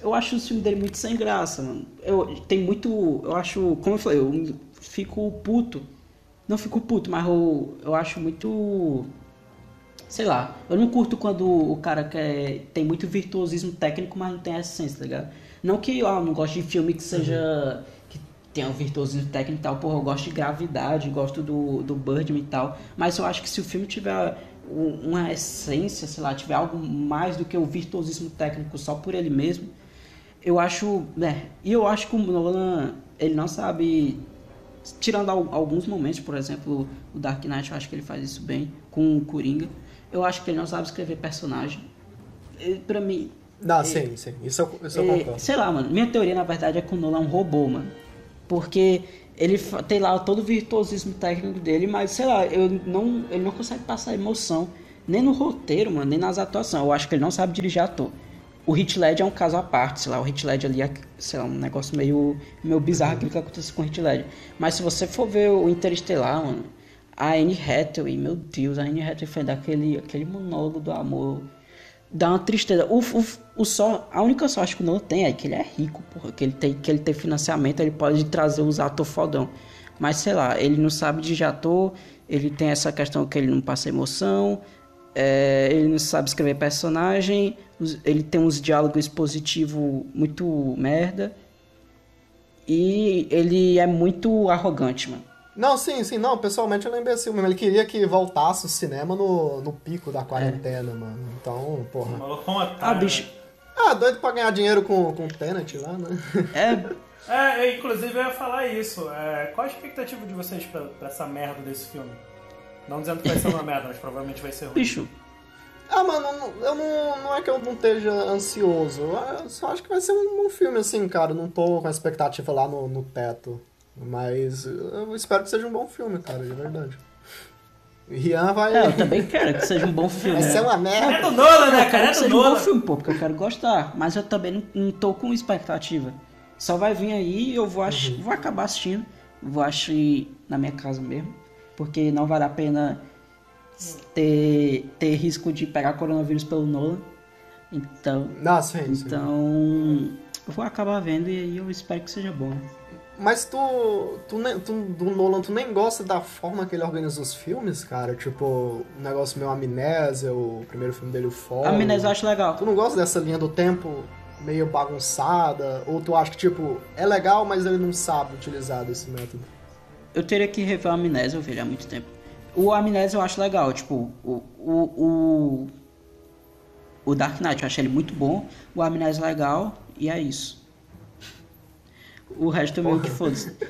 eu acho o filme dele muito sem graça, mano. Eu, tem muito. Eu acho. Como eu falei, eu fico puto. Não fico puto, mas eu, eu acho muito. Sei lá, eu não curto quando o cara quer, tem muito virtuosismo técnico, mas não tem essência, tá ligado? Não que ah, eu não gosto de filme que seja. que tenha um virtuosismo técnico e tal, porra, eu gosto de gravidade, gosto do, do Birdman e tal, mas eu acho que se o filme tiver um- uma essência, sei lá, tiver algo mais do que o virtuosismo técnico só por ele mesmo, eu acho, né, e eu acho que o Nolan, ele não sabe, tirando al- alguns momentos, por exemplo, o Dark Knight, eu acho que ele faz isso bem, com o Coringa, eu acho que ele não sabe escrever personagem. Pra mim, Não, sim, sim, isso eu, isso eu é, concordo. sei lá, mano. Minha teoria, na verdade, é que o Nolan é um robô, mano. Porque ele tem lá todo o virtuosismo técnico dele, mas sei lá, eu não, ele não consegue passar emoção. Nem no roteiro, mano, nem nas atuações. Eu acho que ele não sabe dirigir ator. O Hit Led é um caso à parte, sei lá, o Hit Led ali é, sei lá, um negócio meio, meio bizarro aquilo que acontece com o Hit Led. Mas se você for ver o Interestelar, mano, a Anne Hathaway, meu Deus, a Anne Hathaway fez aquele, aquele monólogo do amor dá uma tristeza. O, o, o só, a única sorte que o Nolan tem é que ele é rico, porra, que ele tem, que ele tem financiamento, ele pode trazer os atores fodão. Mas sei lá, ele não sabe de ator, ele tem essa questão que ele não passa emoção, é, ele não sabe escrever personagem, ele tem uns diálogos expositivos muito merda. E ele é muito arrogante, mano. Não, sim, sim, não, pessoalmente ele é imbecil mesmo. Ele queria que voltasse o cinema no, no pico da quarentena, mano. Então, O porra. maluco é um otário, Ah, bicho. Ah, doido pra ganhar dinheiro com, com o Tenet lá, né? É? É, é, inclusive eu ia falar isso. É, qual a expectativa de vocês pra, pra essa merda desse filme? Não dizendo que vai ser uma merda, mas provavelmente vai ser ruim. bicho, Ah, mano, eu não, eu não, não é que eu não esteja ansioso. Eu só acho que vai ser um bom filme, assim, cara. Não tô com a expectativa lá no, no teto. Mas eu espero que seja um bom filme, cara, de verdade. Rian vai. é, eu também quero que seja um bom filme. vai ser uma É merda. do Nolan, né, cara? É do seja um bom filme, pô, porque eu quero gostar. Mas eu também não, não tô com expectativa. Só vai vir aí e eu vou, ach... vou acabar assistindo. Vou assistir na minha casa mesmo. Porque não vale a pena ter, ter risco de pegar coronavírus pelo Nolan. Então. Sim, sim. Então. Eu vou acabar vendo e aí eu espero que seja bom. Mas tu, tu, tu, do Nolan, tu nem gosta da forma que ele organiza os filmes, cara? Tipo, o negócio meio amnésia, o primeiro filme dele, o. A Amnésia eu acho legal. Tu não gosta dessa linha do tempo meio bagunçada? Ou tu acha que, tipo, é legal, mas ele não sabe utilizar desse método? Eu teria que rever o Amnésia, eu ele há muito tempo. O Amnésia eu acho legal, tipo, o, o, o, o Dark Knight eu achei ele muito bom, o Amnésia é legal, e é isso. O resto é meio que foda-se.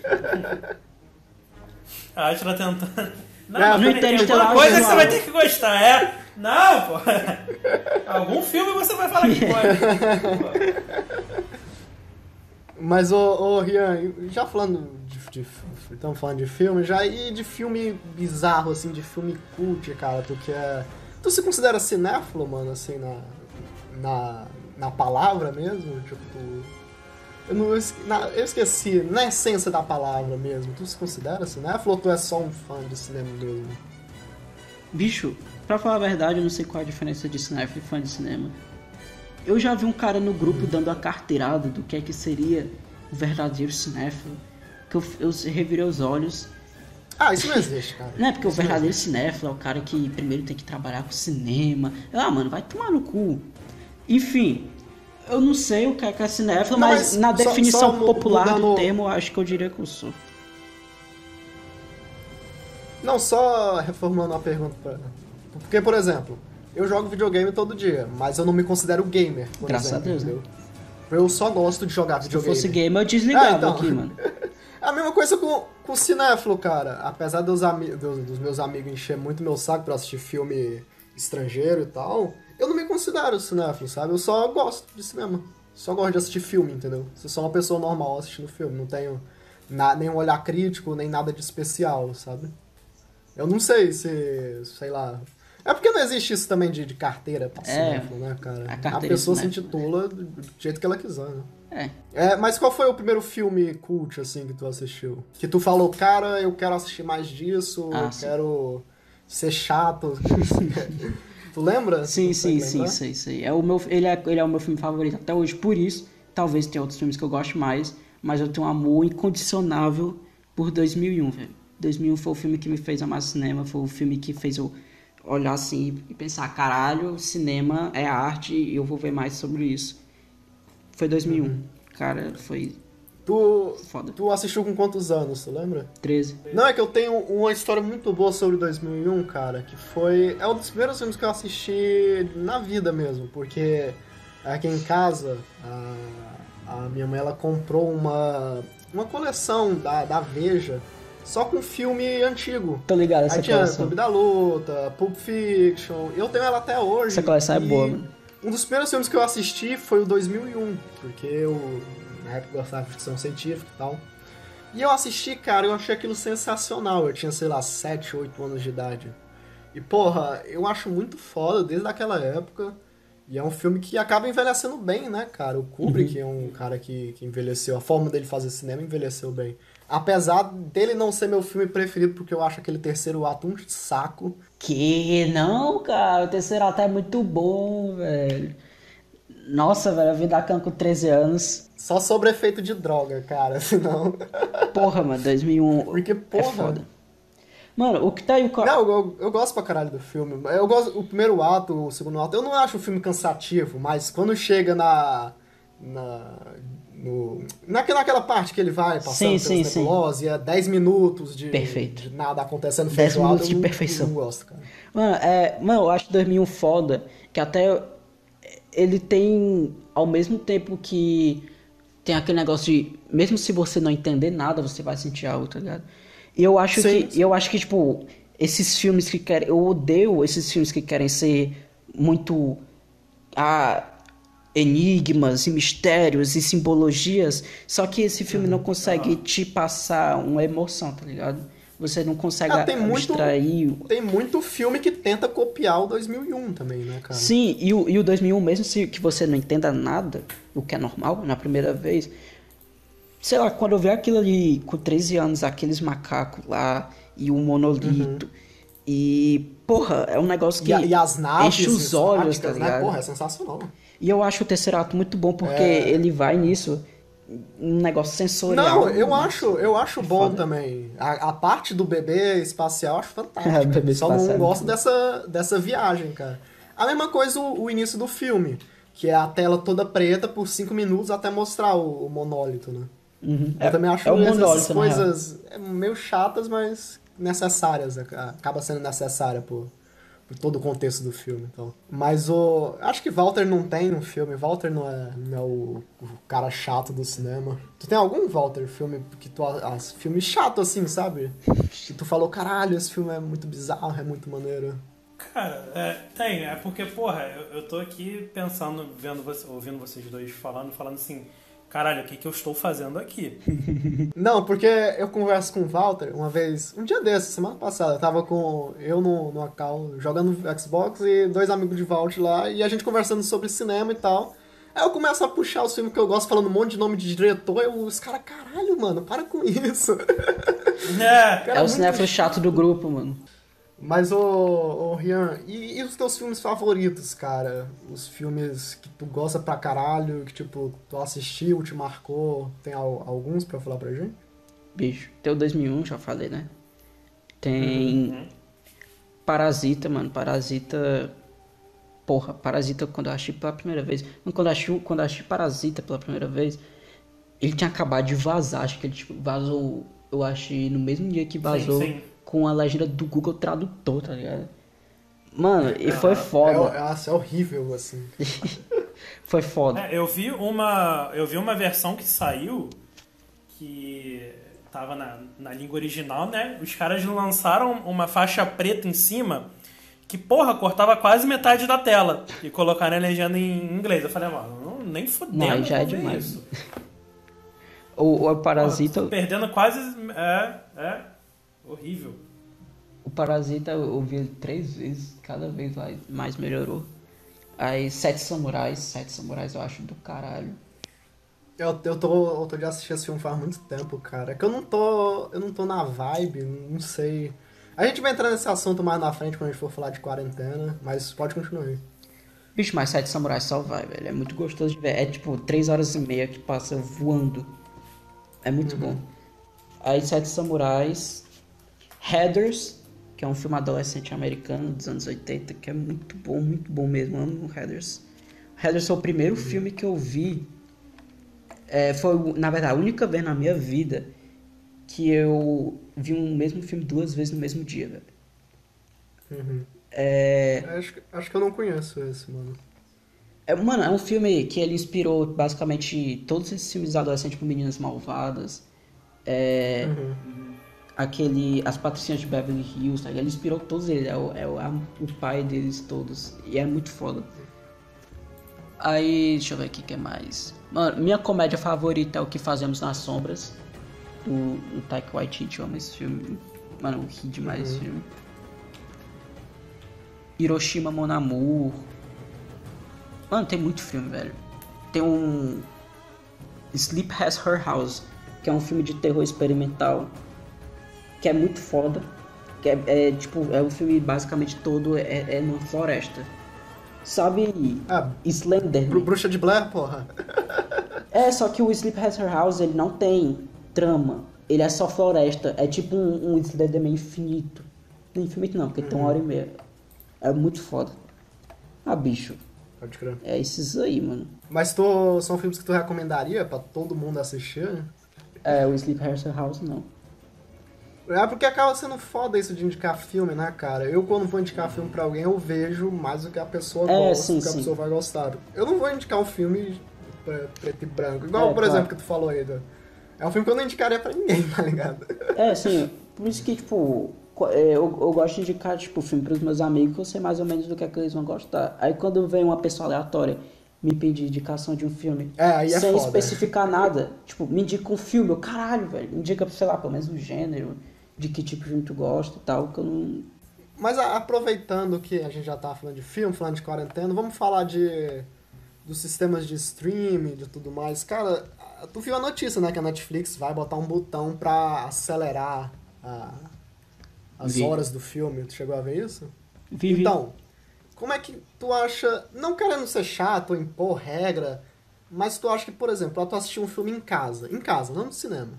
A Atila tentando. Não, É, mas tem- alguma coisa que você vai ter que gostar, é? Não, pô. Algum filme você vai falar que pode. Mas, ô, ô Rian, já falando de, de- Estamos falando de filme já, e de filme bizarro, assim, de filme cult, cara, tu que é... Tu se considera cinéfilo, mano, assim, na, na, na palavra mesmo? Tipo, tu... Eu, não, eu, esqueci, na essência da palavra mesmo, tu se considera cinéfilo ou tu é só um fã de cinema mesmo? Bicho, pra falar a verdade, eu não sei qual a diferença de cinéfilo e fã de cinema. Eu já vi um cara no grupo dando a carteirada do que é que seria o verdadeiro cinéfilo, que eu, eu revirei os olhos Ah, isso não existe, cara. Não é porque o Isso não verdadeiro cinéfilo é o cara que primeiro tem que trabalhar com cinema. Ah, mano, vai tomar no cu. Enfim, eu não sei o que é, que é cinéfilo, Não, mas, mas na definição só popular do mudando- termo, eu acho que eu diria que eu sou. Não, só reformulando a pergunta pra... Porque, por exemplo, eu jogo videogame todo dia, mas eu não me considero gamer, por Graças exemplo, a Deus, né? Eu só gosto de jogar Se videogame. fosse gamer, eu desligava Ah, então. aqui, mano. É a mesma coisa com, com cinéfilo, cara, apesar dos, dos, dos meus amigos encher muito meu saco pra assistir filme estrangeiro e tal, eu não me considero cinéfilo, sabe? Eu só gosto de cinema. Só gosto de assistir filme, entendeu? Eu sou uma pessoa normal assistindo filme, não tenho na, nenhum olhar crítico, nem nada de especial, sabe? Eu não sei se, sei lá. É porque não existe isso também de, de carteira pra É, cinéfilo, né, cara? a A, pessoa se intitula do do jeito que ela quiser, né? É. É, mas qual foi o primeiro filme cult, assim, que tu assistiu? Que tu falou, cara, eu quero assistir mais disso, Ah, eu sim. quero ser chato. tu lembra? Sim, sim, sim, sei, sei. É o meu, ele, é, ele é o meu filme favorito até hoje, por isso, talvez tenha outros filmes que eu goste mais, mas eu tenho um amor incondicionável por 2001, velho. 2001 foi o filme que me fez amar cinema, foi o filme que fez eu olhar assim e pensar, caralho, cinema é arte e eu vou ver mais sobre isso. Foi 2001. Uhum. Cara, foi Tu, foda. tu assistiu com quantos anos, tu lembra? 13. Não, é que eu tenho uma história muito boa sobre 2001, cara, que foi... É um dos primeiros filmes que eu assisti na vida mesmo, porque aqui em casa, a, a minha mãe, ela comprou uma, uma coleção da, da Veja, só com filme antigo. Tô ligado essa Aí tinha coleção. Clube da Luta, Pulp Fiction, eu tenho ela até hoje. Essa coleção é e boa, mano. Um dos primeiros filmes que eu assisti foi o 2001, porque eu, na época, gostava de ficção científica e tal. E eu assisti, cara, eu achei aquilo sensacional. Eu tinha, sei lá, 7, 8 anos de idade. E, porra, eu acho muito foda desde aquela época. E é um filme que acaba envelhecendo bem, né, cara? O Kubrick é um cara que, que envelheceu. A forma dele fazer cinema envelheceu bem. Apesar dele não ser meu filme preferido, porque eu acho aquele terceiro ato um saco. Que não, cara, o terceiro ato é muito bom, velho. Nossa, velho, eu vim da Khan com 13 anos. Só sobre efeito de droga, cara. Senão. Porra, mano, 2001 Porque, é porra. foda. Mano, o que tá aí o... co- Não, eu, eu gosto pra caralho do filme. Eu gosto o primeiro ato, o segundo ato. Eu não acho o filme cansativo, mas quando chega na. na no, naquela, naquela parte que ele vai passando Sim, pelas nebulosas e é 10 minutos de, Perfeito. de nada acontecendo 10 feijoada, minutos eu de não- perfeição. Não gosto, cara. Mano, é, mano, eu acho 2001 foda, que até ele tem, ao mesmo tempo que tem aquele negócio de, mesmo se você não entender nada, você vai sentir algo, tá ligado? E eu acho Sim, que, sim. eu acho que, tipo, esses filmes que querem, eu odeio esses filmes que querem ser muito, ah, enigmas e mistérios e simbologias, só que esse filme não consegue te passar uma emoção, tá ligado? Você não consegue Ah, tem muito- abstrair Tem muito filme que tenta copiar o 2001 também, né, cara? Sim, e o, e o 2001, mesmo se que você não entenda nada, o que é normal na primeira vez, sei lá, quando eu vi aquilo ali com 13 anos, aqueles macacos lá e o monolito, e porra, é um negócio que Uhum. E, e as naves enche os olhos, tá né? ligado? Porra, é sensacional. E eu acho o terceiro ato muito bom porque É. ele vai nisso, um negócio sensorial. Não, eu acho, eu acho bom foda. também. A, a parte do bebê espacial eu acho fantástica. É, bebê Só espacial não é gosto dessa, dessa viagem, cara. A mesma coisa o, o início do filme, que é a tela toda preta por cinco minutos até mostrar o, o monólito, né? Uhum. Eu também acho é essas coisas é, meio chatas, mas necessárias. Acaba sendo necessária por todo o contexto do filme. Então. Mas o. Acho que Walter não tem no filme. Walter não é, não é o, o cara chato do cinema. Tu tem algum, Walter, filme que tu. As, filme chato assim, sabe? Que tu falou, caralho, esse filme é muito bizarro, é muito maneiro. Cara, é, tem, é porque, porra, eu, eu tô aqui pensando, vendo você, ouvindo vocês dois falando, falando assim, caralho, o que, que eu estou fazendo aqui? Não, porque eu converso com o Walter uma vez, um dia desses, semana passada, eu tava com eu no, no Acal jogando Xbox e dois amigos de Walter lá, e a gente conversando sobre cinema e tal. Aí eu começo a puxar os filmes que eu gosto, falando um monte de nome de diretor, e os caras, caralho, mano, para com isso. É, Cara, É o muito cinéfilo chato do grupo, mano. Mas, ô, ô Rian, e, e os teus filmes favoritos, cara? Os filmes que tu gosta pra caralho, que, tipo, tu assistiu, te marcou, tem al- alguns pra falar pra gente? Bicho, tem o 2001, já falei, né? Tem Parasita, mano. Parasita. Porra, Parasita quando eu achei pela primeira vez. Quando eu achei, quando eu achei Parasita pela primeira vez, ele tinha acabado de vazar. Acho que ele tipo, vazou, eu achei, no mesmo dia que vazou, sim. Com a legenda do Google Tradutor, tá ligado? Mano, e foi É, foda. é, nossa, é horrível, assim. Foi foda. É, eu vi uma eu vi uma versão que saiu que tava na, na língua original, né? Os caras lançaram uma faixa preta em cima que, porra, cortava quase metade da tela e colocaram a legenda em inglês. Eu falei, mano, não, nem fudendo. Não, já é demais. Isso. O, o Parasita. Porra, tô perdendo quase. É, é. Horrível. O Parasita eu vi ele três vezes, cada vez mais, mais melhorou. Aí Sete Samurais, Sete Samurais eu acho do caralho. Eu, eu, tô, eu tô de assistir esse filme faz muito tempo, cara. É que eu não tô. Eu não tô na vibe, não sei. A gente vai entrar nesse assunto mais na frente quando a gente for falar de quarentena, mas pode continuar aí. Bicho, mas Sete Samurais só vai, velho. É muito gostoso de ver. É tipo três horas e meia que passa voando. É muito bom. Aí Sete Samurais, Heathers, que é um filme adolescente americano dos anos 80, que é muito bom, muito bom mesmo. Amo Heathers. Heathers foi o primeiro filme que eu vi. É, foi, na verdade, a única vez na minha vida que eu vi um mesmo filme duas vezes no mesmo dia, velho. Uhum. É, Acho, que- acho que eu não conheço esse, mano. É, mano, é um filme que ele inspirou basicamente todos esses filmes adolescentes com meninas malvadas. É, Uhum. Aquele As Patricinhas de Beverly Hills, tá? Ele inspirou todos eles, é, o, é o, é o pai deles todos. E é muito foda. Aí, deixa eu ver aqui o que mais. Mano, minha comédia favorita é o que fazemos nas sombras. Do, do Taika Waititi, eu amo esse filme. Mano, eu ri demais esse filme. Hiroshima Mon Amour. Mano, tem muito filme, velho. Tem um. Sleep Has Her House, que é um filme de terror experimental. Que é muito foda. Que é, é, tipo, é o filme basicamente todo é, é numa floresta. Sabe Ah, Slender? Bru- Bruxa de Blair, porra. É, só que o Sleep Has Her House ele não tem trama. Ele é só floresta. É tipo um, um Slenderman infinito. Não infinito não, porque tem uma hora e meia. É muito foda. Ah, bicho. Pode crer. É esses aí, mano. Mas tu, são filmes que tu recomendaria pra todo mundo assistir? É, o Sleep Has Her House não. É porque acaba sendo foda isso de indicar filme, né, cara? Eu, quando vou indicar filme pra alguém, eu vejo mais do que a pessoa É, gosta, sim, do que a sim. pessoa vai gostar. Eu não vou indicar um filme pre- preto e branco. Igual, É, por exemplo, que tu falou aí. Do... É um filme que eu não indicaria pra ninguém, tá ligado? É, assim, por isso que, tipo, é, eu, eu gosto de indicar, tipo, filme pros meus amigos, que eu sei mais ou menos do que, é que eles vão gostar. Aí quando vem uma pessoa aleatória me pedir indicação de um filme, É, é sem foda. especificar nada, tipo, me indica um filme, eu, caralho, velho, me indica, sei lá, pelo menos o gênero, de que tipo de filme tu gosta e tal, que eu não... Mas aproveitando que a gente já tá falando de filme, falando de quarentena, vamos falar de dos sistemas de streaming, de tudo mais. Cara, tu viu a notícia, né, que a Netflix vai botar um botão pra acelerar a- as Vi. horas do filme. Tu chegou a ver isso? Vive... Então, como é que tu acha, não querendo ser chato ou impor regra, mas tu acha que, por exemplo, pra tu assistir um filme em casa, em casa, não no cinema,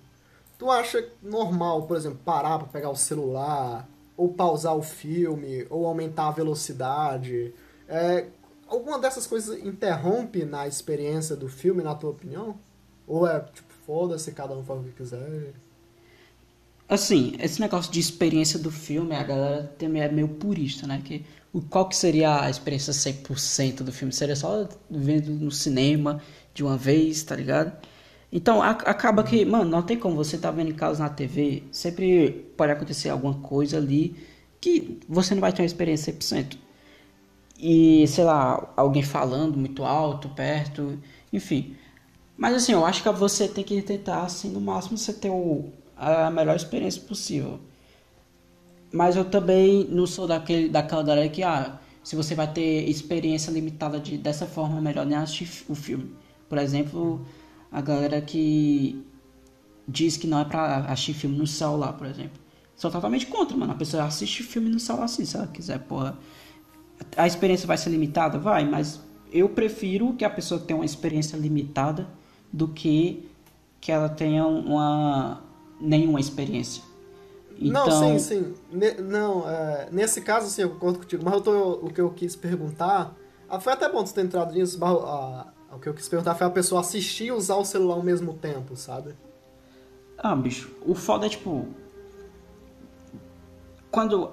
tu acha normal, por exemplo, parar pra pegar o celular, ou pausar o filme, ou aumentar a velocidade? É, alguma dessas coisas interrompe na experiência do filme, na tua opinião? Ou é, tipo, foda-se, cada um faz o que quiser? Assim, esse negócio de experiência do filme, a galera também é meio purista, né? Que, qual que seria a experiência 100% do filme? Seria só vendo no cinema de uma vez, tá ligado? Então, a- acaba que, mano, não tem como você tá vendo casa na TV, sempre pode acontecer alguma coisa ali que você não vai ter uma experiência 100%. E, sei lá, alguém falando muito alto, perto, enfim. Mas assim, eu acho que você tem que tentar, assim, no máximo você ter o, a melhor experiência possível. Mas eu também não sou daquele, daquela galera que, ah, se você vai ter experiência limitada de, dessa forma, é melhor nem assistir o filme. Por exemplo, a galera que diz que não é pra assistir filme no celular, por exemplo. Sou totalmente contra, mano. A pessoa assiste filme no celular assim, se ela quiser, porra. A experiência vai ser limitada? Vai, mas eu prefiro que a pessoa tenha uma experiência limitada do que que ela tenha uma nenhuma experiência. Então, Não, sim, sim. Ne- não, é, nesse caso, sim, eu concordo contigo. Mas eu tô, o que eu quis perguntar. ah, foi até bom tu ter entrado nisso, mas ah, o que eu quis perguntar foi a pessoa assistir e usar o celular ao mesmo tempo, sabe? Ah, bicho, o foda é tipo. Quando.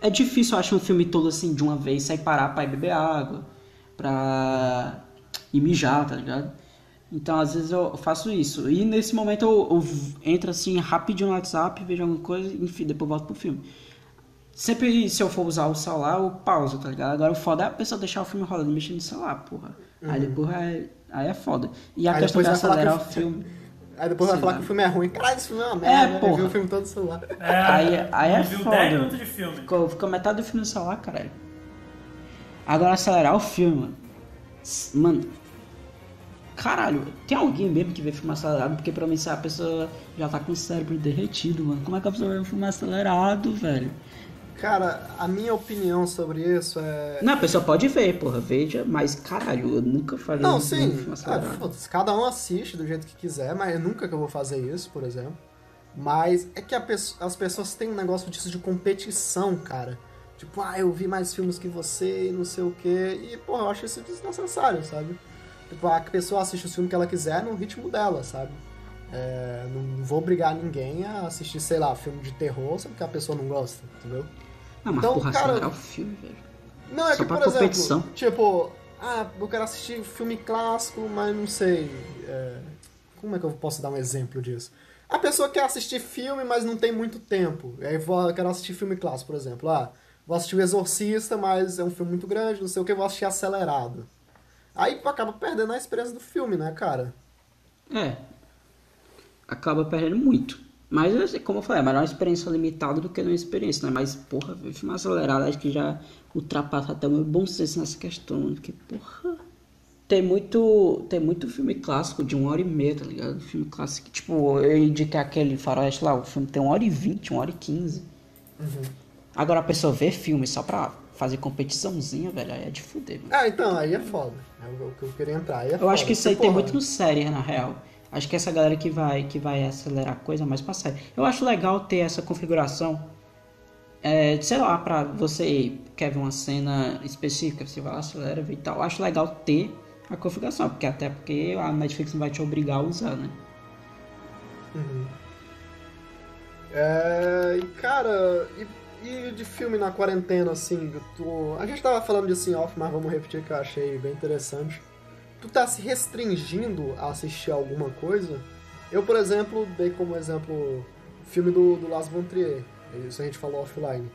É difícil eu achar um filme todo assim de uma vez, sair parar pra ir beber água, pra ir mijar, tá ligado? Então, às vezes eu faço isso. E nesse momento eu, eu entro assim rapidinho no WhatsApp, vejo alguma coisa, enfim, depois volto pro filme. Sempre se eu for usar o celular, eu pauso, tá ligado? Agora o foda é a pessoa deixar o filme rolando mexendo no celular, porra. Aí depois é, aí é foda. E a Aí questão de vai acelerar o que- filme. Aí depois vai Sim, falar né? que o filme é ruim. Caralho, esse filme é uma merda. porra. Viu o filme todo no celular. É, Aí- aí é viu foda. 10 minutos de filme. Ficou, ficou metade do filme no celular, caralho. Agora acelerar o filme, mano. Mano. Caralho, tem alguém mesmo que vê filme acelerado? Porque pra mim, se a pessoa já tá com o cérebro derretido, mano. Como é que a pessoa vê um filme acelerado, velho? Cara, a minha opinião sobre isso é. Não, a pessoa pode ver, porra, veja, mas caralho, eu nunca falei Não, sim. Ah, cada um assiste do jeito que quiser, mas nunca que eu vou fazer isso, por exemplo. Mas é que as pessoas têm um negócio disso de competição, cara. Tipo, ah, eu vi mais filmes que você e não sei o quê. E, porra, eu acho isso desnecessário, sabe? Tipo, a pessoa assiste o filme que ela quiser no ritmo dela, sabe? É, não vou obrigar ninguém a assistir, sei lá, filme de terror só porque a pessoa não gosta, entendeu? Ah, mas então, porra, cara- acelerar o filme, velho. Não, é Só que, pra por exemplo, competição. tipo, ah, eu quero assistir filme clássico, mas não sei. é, como é que eu posso dar um exemplo disso? A pessoa quer assistir filme, mas não tem muito tempo. E aí vou, eu quero assistir filme clássico, por exemplo. Ah, vou assistir O Exorcista, mas é um filme muito grande, não sei o que, vou assistir acelerado. Aí acaba perdendo a experiência do filme, né, cara? É. Acaba perdendo muito. Mas, assim, como eu falei, é melhor uma experiência limitada do que não experiência, né? Mas, porra, filme acelerado acho que já ultrapassa até o meu bom senso nessa questão, mano. Porque, porra. Tem muito, tem muito filme clássico de uma hora e meia, tá ligado? Filme clássico, tipo, eu indiquei aquele faroeste lá, o filme tem uma hora e vinte, uma hora e quinze. Agora a pessoa vê filme só pra fazer competiçãozinha, velho, aí é de fuder, mano. Ah, então, aí é foda. É o que eu queria entrar. Aí é Eu foda. acho que isso aí Porque, tem porra, muito no série, na real. Acho que essa galera que vai, que vai acelerar a coisa mais pra série. Eu acho legal ter essa configuração. É, sei lá, pra você quer ver uma cena específica, você vai lá, acelera, e tal. Eu acho legal ter a configuração, porque até porque a Netflix não vai te obrigar a usar, né? É, e cara, e, e de filme na quarentena, assim, tu, a gente tava falando disso em off, mas vamos repetir que eu achei bem interessante. Tu tá se restringindo a assistir alguma coisa? Eu, por exemplo, dei como exemplo o filme do, do Las von Trier, isso a gente falou offline.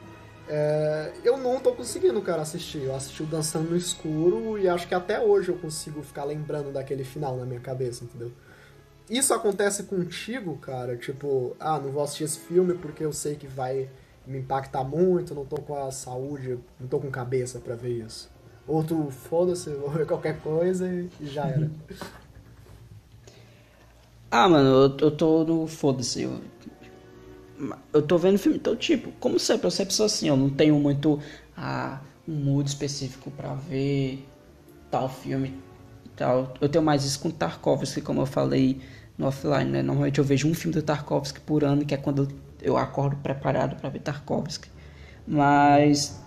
É, eu não tô conseguindo, cara, assistir. Eu assisti o Dançando no Escuro e acho que até hoje eu consigo ficar lembrando daquele final na minha cabeça, entendeu? Isso acontece contigo, cara? Tipo, ah, não vou assistir esse filme porque eu sei que vai me impactar muito, não tô com a saúde, não tô com cabeça pra ver isso. Ou tu, foda-se, vou ver qualquer coisa e já era. Ah, mano, eu, eu tô no. Foda-se. Eu, eu tô vendo filme todo tipo. Como sempre, eu sempre sou assim. Eu não tenho muito ah, um mood específico pra ver tal filme e tal. Eu tenho mais isso com Tarkovsky, como eu falei no offline, né? Normalmente eu vejo um filme do Tarkovsky por ano, que é quando eu acordo preparado pra ver Tarkovsky. Mas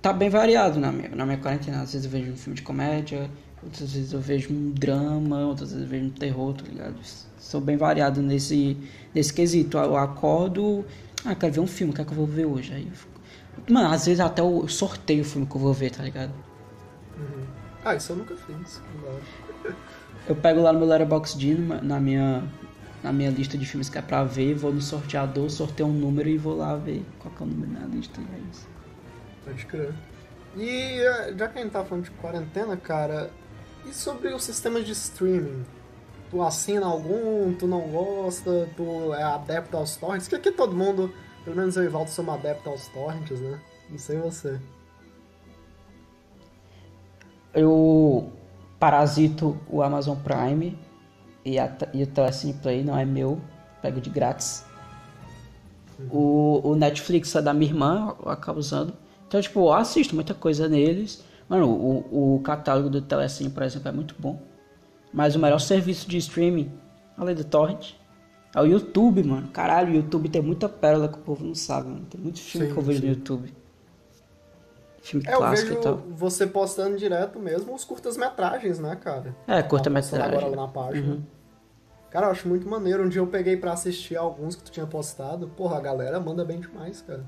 tá bem variado na minha, na minha quarentena. Às vezes eu vejo um filme de comédia, outras vezes eu vejo um drama, outras vezes eu vejo um terror, tá ligado? Sou bem variado nesse, nesse quesito. Eu acordo, ah, quero ver um filme, o que é que eu vou ver hoje? Aí fico... Mano, às vezes até eu sorteio o filme que eu vou ver, tá ligado? Ah, isso eu nunca fiz. Eu pego lá no meu Letterboxd, na minha, na minha lista de filmes que é pra ver, vou no sorteador, sorteio um número e vou lá ver qual que é o número na lista. E é isso. Pode crer. E eh, já que a gente tá falando de quarentena, cara, e sobre os sistemas de streaming? Tu assina algum, tu não gosta, tu é adepto aos torrents? Que aqui todo mundo, pelo menos eu e Valdo, somos adeptos aos torrents, né? Não sei você. Eu parasito o Amazon Prime e, a, e o Telecine Play, não é meu, pego de grátis. O, o Netflix é da minha irmã, eu acabo usando. Então, tipo, eu assisto muita coisa neles. Mano, o, o catálogo do Telecine, por exemplo, é muito bom. Mas o melhor serviço de streaming, além do Torrent, é o YouTube, mano. Caralho, o YouTube tem muita pérola que o povo não sabe, mano. Tem muito filme Sim, que eu vejo sim. no YouTube. Filme É, eu clássico vejo e tal. você postando direto mesmo os curtas-metragens, né, cara? É, Tá curta-metragem. agora lá na página. Uhum. Cara, eu acho muito maneiro. Um dia eu peguei pra assistir alguns que tu tinha postado. Porra, a galera manda bem demais, cara.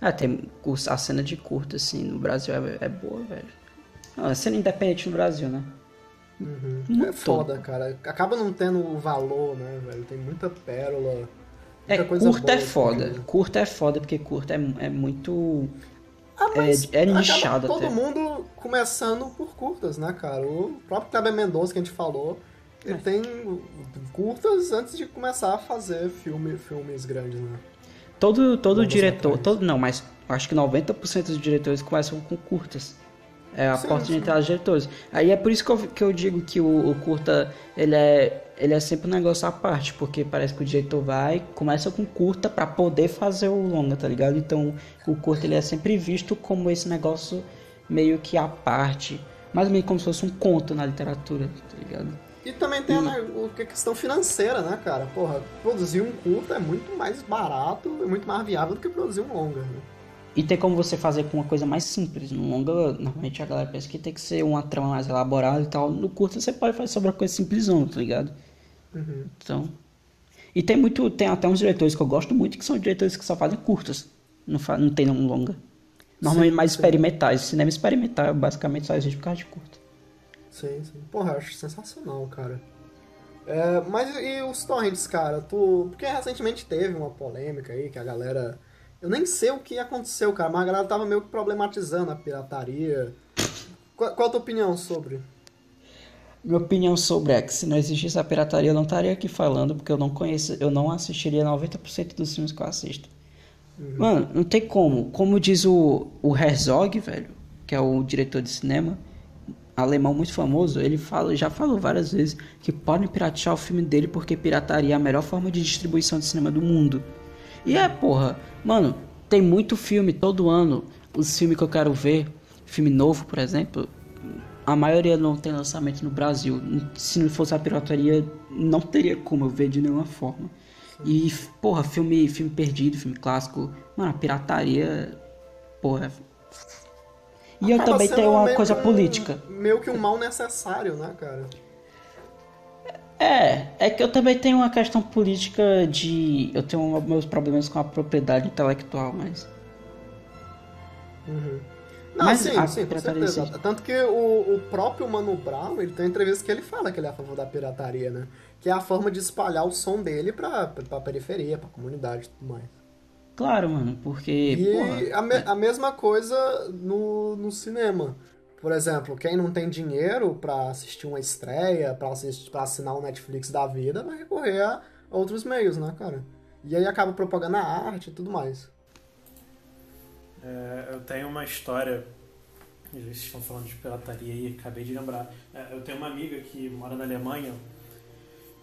É, tem a cena de curta, assim, no Brasil é, é boa, velho. Não, a cena independente no Brasil, né? Uhum. Muito É foda, cara. Acaba não tendo o valor, né, velho? Tem muita pérola. É, Muita coisa curta é foda. assim. Curta é foda, porque curta é, é muito. Ah, É- é nichado todo até. mundo começando por curtas, né, cara? O próprio Kleber Mendonça que a gente falou, ele É. tem curtas antes de começar a fazer filme, filmes grandes, né? Todo, todo diretor. Todo, não, mas acho que 90% dos diretores começam com curtas. É a Sim, porta de sim. entrada dos diretores. Aí é por isso que eu, que eu digo que o, o curta ele é, ele é sempre um negócio à parte, porque parece que o diretor vai, começa com curta pra poder fazer o longa, tá ligado? Então o curta ele é sempre visto como esse negócio meio que à parte, mais ou menos como se fosse um conto na literatura, tá ligado? E também tem a, o- a questão financeira, né, cara? Porra, produzir um curta é muito mais barato e muito mais viável do que produzir um longa, né? E tem como você fazer com uma coisa mais simples. No longa, normalmente a galera pensa que tem que ser uma trama mais elaborada e tal. No curto você pode fazer sobre uma coisa simplesão, tá ligado? Uhum. Então. E tem muito. Tem até uns diretores que eu gosto muito que são diretores que só fazem curtas. Não, fa, não tem um longa. Normalmente Sim, mais sim. experimentais. Cinema experimental basicamente só existe por causa de curta. Sim, sim. Porra, eu acho sensacional, cara. É, mas e os torrents, cara? Tu... Porque recentemente teve uma polêmica aí que a galera. Eu nem sei o que aconteceu, cara, mas a galera tava meio que problematizando a pirataria. Qual, qual a tua opinião sobre? Minha opinião sobre é que se não existisse a pirataria eu não estaria aqui falando, porque eu não conheço, eu não assistiria 90% dos filmes que eu assisto. Mano, não tem como. Como diz o, o Herzog, velho, que é o diretor de cinema, alemão muito famoso, ele fala, já falou várias vezes que podem piratear o filme dele porque pirataria é a melhor forma de distribuição de cinema do mundo. E é, porra, mano, tem muito filme todo ano. Os filmes que eu quero ver, filme novo, por exemplo, a maioria não tem lançamento no Brasil. Se não fosse a pirataria, não teria como eu ver de nenhuma forma. E, porra, filme, filme perdido, filme clássico, mano, a pirataria, porra. E eu também tenho uma coisa um- política. Meio que um mal necessário, né, cara? É, é que eu também tenho uma questão política de. Eu tenho meus problemas com a propriedade intelectual, mas. Uhum. Não, Mas sim, a sim, com certeza. existe. Tanto que o, o próprio Mano Brown, ele tem entrevista que ele fala que ele é a favor da pirataria, né? Que é a forma de espalhar o som dele pra, pra periferia, pra comunidade e tudo mais. Claro, mano, porque. E porra, a, me- a mesma coisa no, no cinema. Por exemplo, quem não tem dinheiro pra assistir uma estreia, pra, assistir, pra assinar o Netflix da vida, vai recorrer a outros meios, né, cara? E aí acaba propagando a arte e tudo mais. É, eu tenho uma história. Vocês estão falando de pirataria e acabei de lembrar. É, eu tenho uma amiga que mora na Alemanha.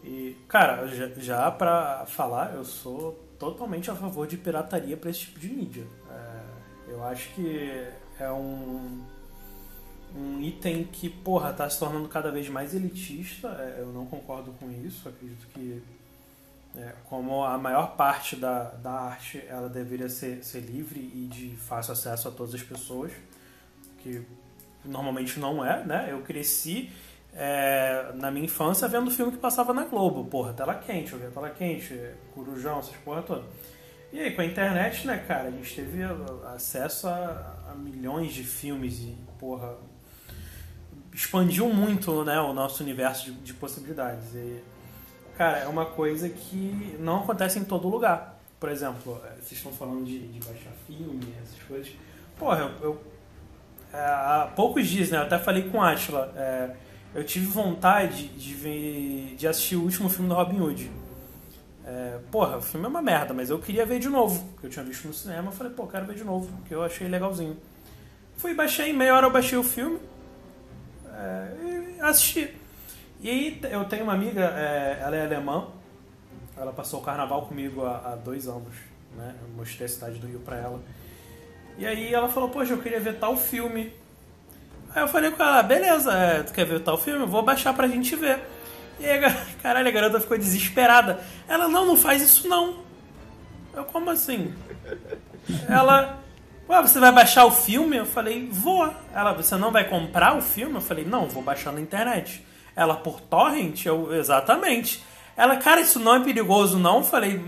E, cara, já, já pra falar, eu sou totalmente a favor de pirataria pra esse tipo de mídia. É, eu acho que é um, um item que, porra, tá se tornando cada vez mais elitista. É, eu não concordo com isso. Acredito que é, como a maior parte da, da arte ela deveria ser, ser livre e de fácil acesso a todas as pessoas, que normalmente não é, né? Eu cresci é, na minha infância vendo filme que passava na Globo, porra, tela quente, eu via tela quente, Corujão, essas porra toda. E aí, com a internet, né, cara, a gente teve acesso a, a milhões de filmes e, porra, expandiu muito, né, o nosso universo de, de possibilidades. E, Cara, é uma coisa que não acontece em todo lugar. Por exemplo, eh, vocês estão falando de, de baixar filme, essas coisas. Porra, eu, eu- é, há poucos dias, né? Eu até falei com o Atila. é, eu tive vontade de ver, de assistir o último filme do Robin Hood. É, porra, o filme é uma merda, mas eu queria ver de novo. Eu tinha visto no cinema, eu falei, pô, quero ver de novo, porque eu achei legalzinho. Fui, baixei, meia hora eu baixei o filme é, e assisti. E aí eu tenho uma amiga, é, ela é alemã, ela passou o carnaval comigo há, há dois anos, né? Eu mostrei a cidade do Rio pra ela. E aí ela falou, poxa, eu queria ver tal filme. Aí eu falei com ela, beleza, é, tu quer ver tal filme? Eu vou baixar pra gente ver. E aí, caralho, a garota ficou desesperada. Ela, não, não faz isso não. Eu, como assim? Ela, ué, você vai baixar o filme? Eu falei, vou. Ela, você não vai comprar o filme? Eu falei, não, vou baixar na internet. Ela, por torrent? Eu, exatamente. Ela, cara, isso não é perigoso não? Eu falei,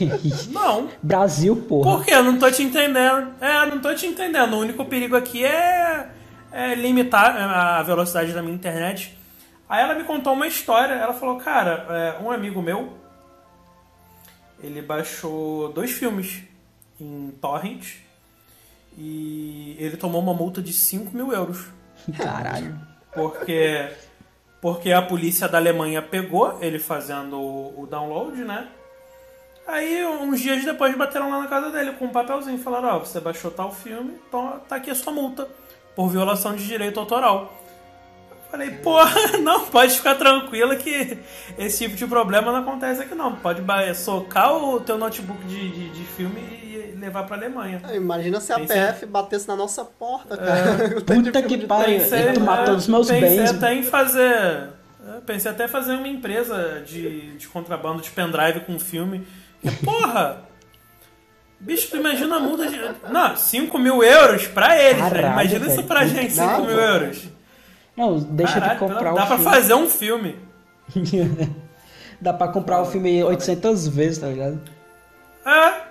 não. Brasil, porra. Por quê? Eu não tô te entendendo. É, não tô te entendendo. O único perigo aqui é, é limitar a velocidade da minha internet. Aí ela me contou uma história. Ela falou, cara, é, um amigo meu, ele baixou dois filmes em torrent e ele tomou uma multa de 5 mil euros. Caralho. Porque, porque a polícia da Alemanha pegou ele fazendo o, o download, né? Aí, uns dias depois, bateram lá na casa dele com um papelzinho. Falaram, ó, você baixou tal filme, então tá aqui a sua multa por violação de direito autoral. Falei, porra, não, pode ficar tranquila que esse tipo de problema não acontece aqui não. Pode socar o teu notebook de, de, de filme e levar pra Alemanha. Ah, Imagina se a Pensei- PF batesse na nossa porta, cara. O tanto de Puta filme que de pariu. terror. Ele tomar todos os meus pensei bens. até em fazer. é, Pensei até em fazer uma empresa de, de contrabando de pendrive com filme. Porra! Bicho, tu imagina a multa de. Não, 5 mil euros pra eles, velho. Caralho, Imagina isso velho. pra gente, 5 Dá, mil euros. Não, deixa Caralho, de comprar dá o pra filme. fazer um filme. Dá pra comprar o filme 800 vezes, tá ligado? É.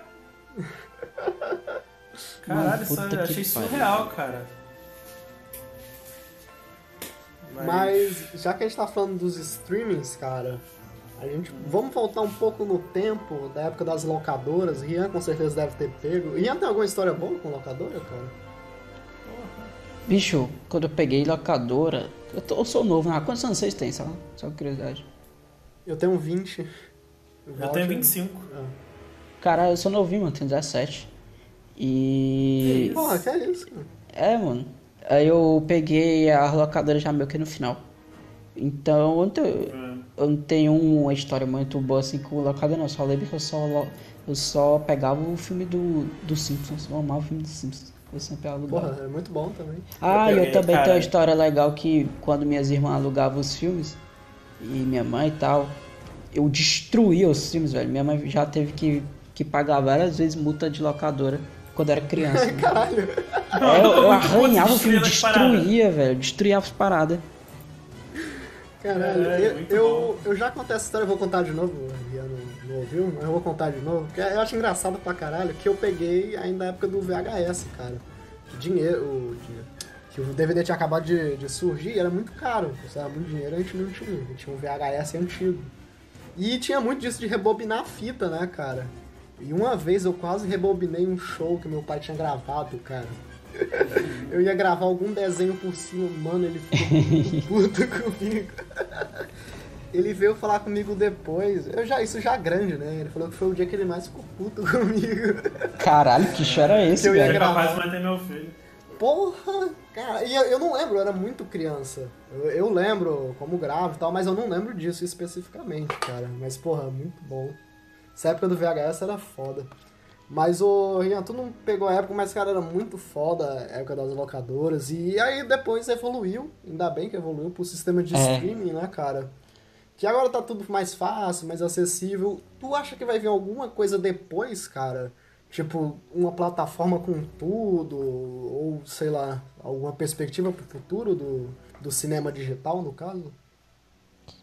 Mano, Caralho, isso eu achei pariu. surreal, cara. Mas já que a gente tá falando dos streamings, cara, a gente vamos voltar um pouco no tempo da época das locadoras. Rian com certeza deve ter pego. Rian tem alguma história boa com locadora, cara? Bicho, quando eu peguei locadora. Eu, tô- eu sou novo, né? Quantos anos vocês têm, só? Só curiosidade. Eu tenho 20. Eu tenho 25. Ah. Cara, eu sou novinho, mano, tenho 17. E. Porra, que é isso, cara? É, mano. Aí eu peguei a locadora já meio que no final. Então eu não tenho, eu não tenho uma história muito boa assim com locadora, não. Eu só lembro que eu só, eu só pegava o filme do, do Simpsons. Eu amava o filme do Simpsons. Eu sempre alugava. Porra, é muito bom também. Ah, Eu eu, também cara. tenho uma história legal que quando minhas irmãs alugavam os filmes, e minha mãe e tal, eu destruía os filmes, velho. Minha mãe já teve que, que pagar várias vezes multa de locadora quando era criança. né? Caralho. É, eu, eu arranhava o filme, destruía, velho. Destruía as paradas. Caralho, É, eu, eu, eu já contei essa história, eu vou contar de novo, o não, não ouviu, mas eu vou contar de novo, porque eu acho engraçado pra caralho que eu peguei ainda na época do VHS, cara. Que dinheiro, que o DVD tinha acabado de, de surgir e era muito caro, custava muito dinheiro, a gente não tinha, a gente tinha um VHS antigo. E tinha muito disso de rebobinar a fita, né, cara? E uma vez eu quase rebobinei um show que meu pai tinha gravado, cara. Eu ia gravar algum desenho por cima, mano, ele ficou puto comigo. Ele veio falar comigo depois, eu já, isso já grande, né? Ele falou que foi o dia que ele mais ficou puto comigo. Caralho, que show era esse, Eu ia É velho? gravar. de manter meu filho. Porra! Cara, e eu, eu não lembro, eu era muito criança. Eu, eu lembro como gravo e tal, mas eu não lembro disso especificamente, cara. Mas, porra, muito bom. Essa época do VHS era foda. Mas o Rian, tu não pegou a época, mas cara, era muito foda a época das locadoras. E aí depois evoluiu, ainda bem que evoluiu pro sistema de É. streaming, né, cara? Que agora tá tudo mais fácil, mais acessível. Tu acha que vai vir alguma coisa depois, cara? Tipo, uma plataforma com tudo, ou sei lá, alguma perspectiva pro futuro do, do cinema digital, no caso?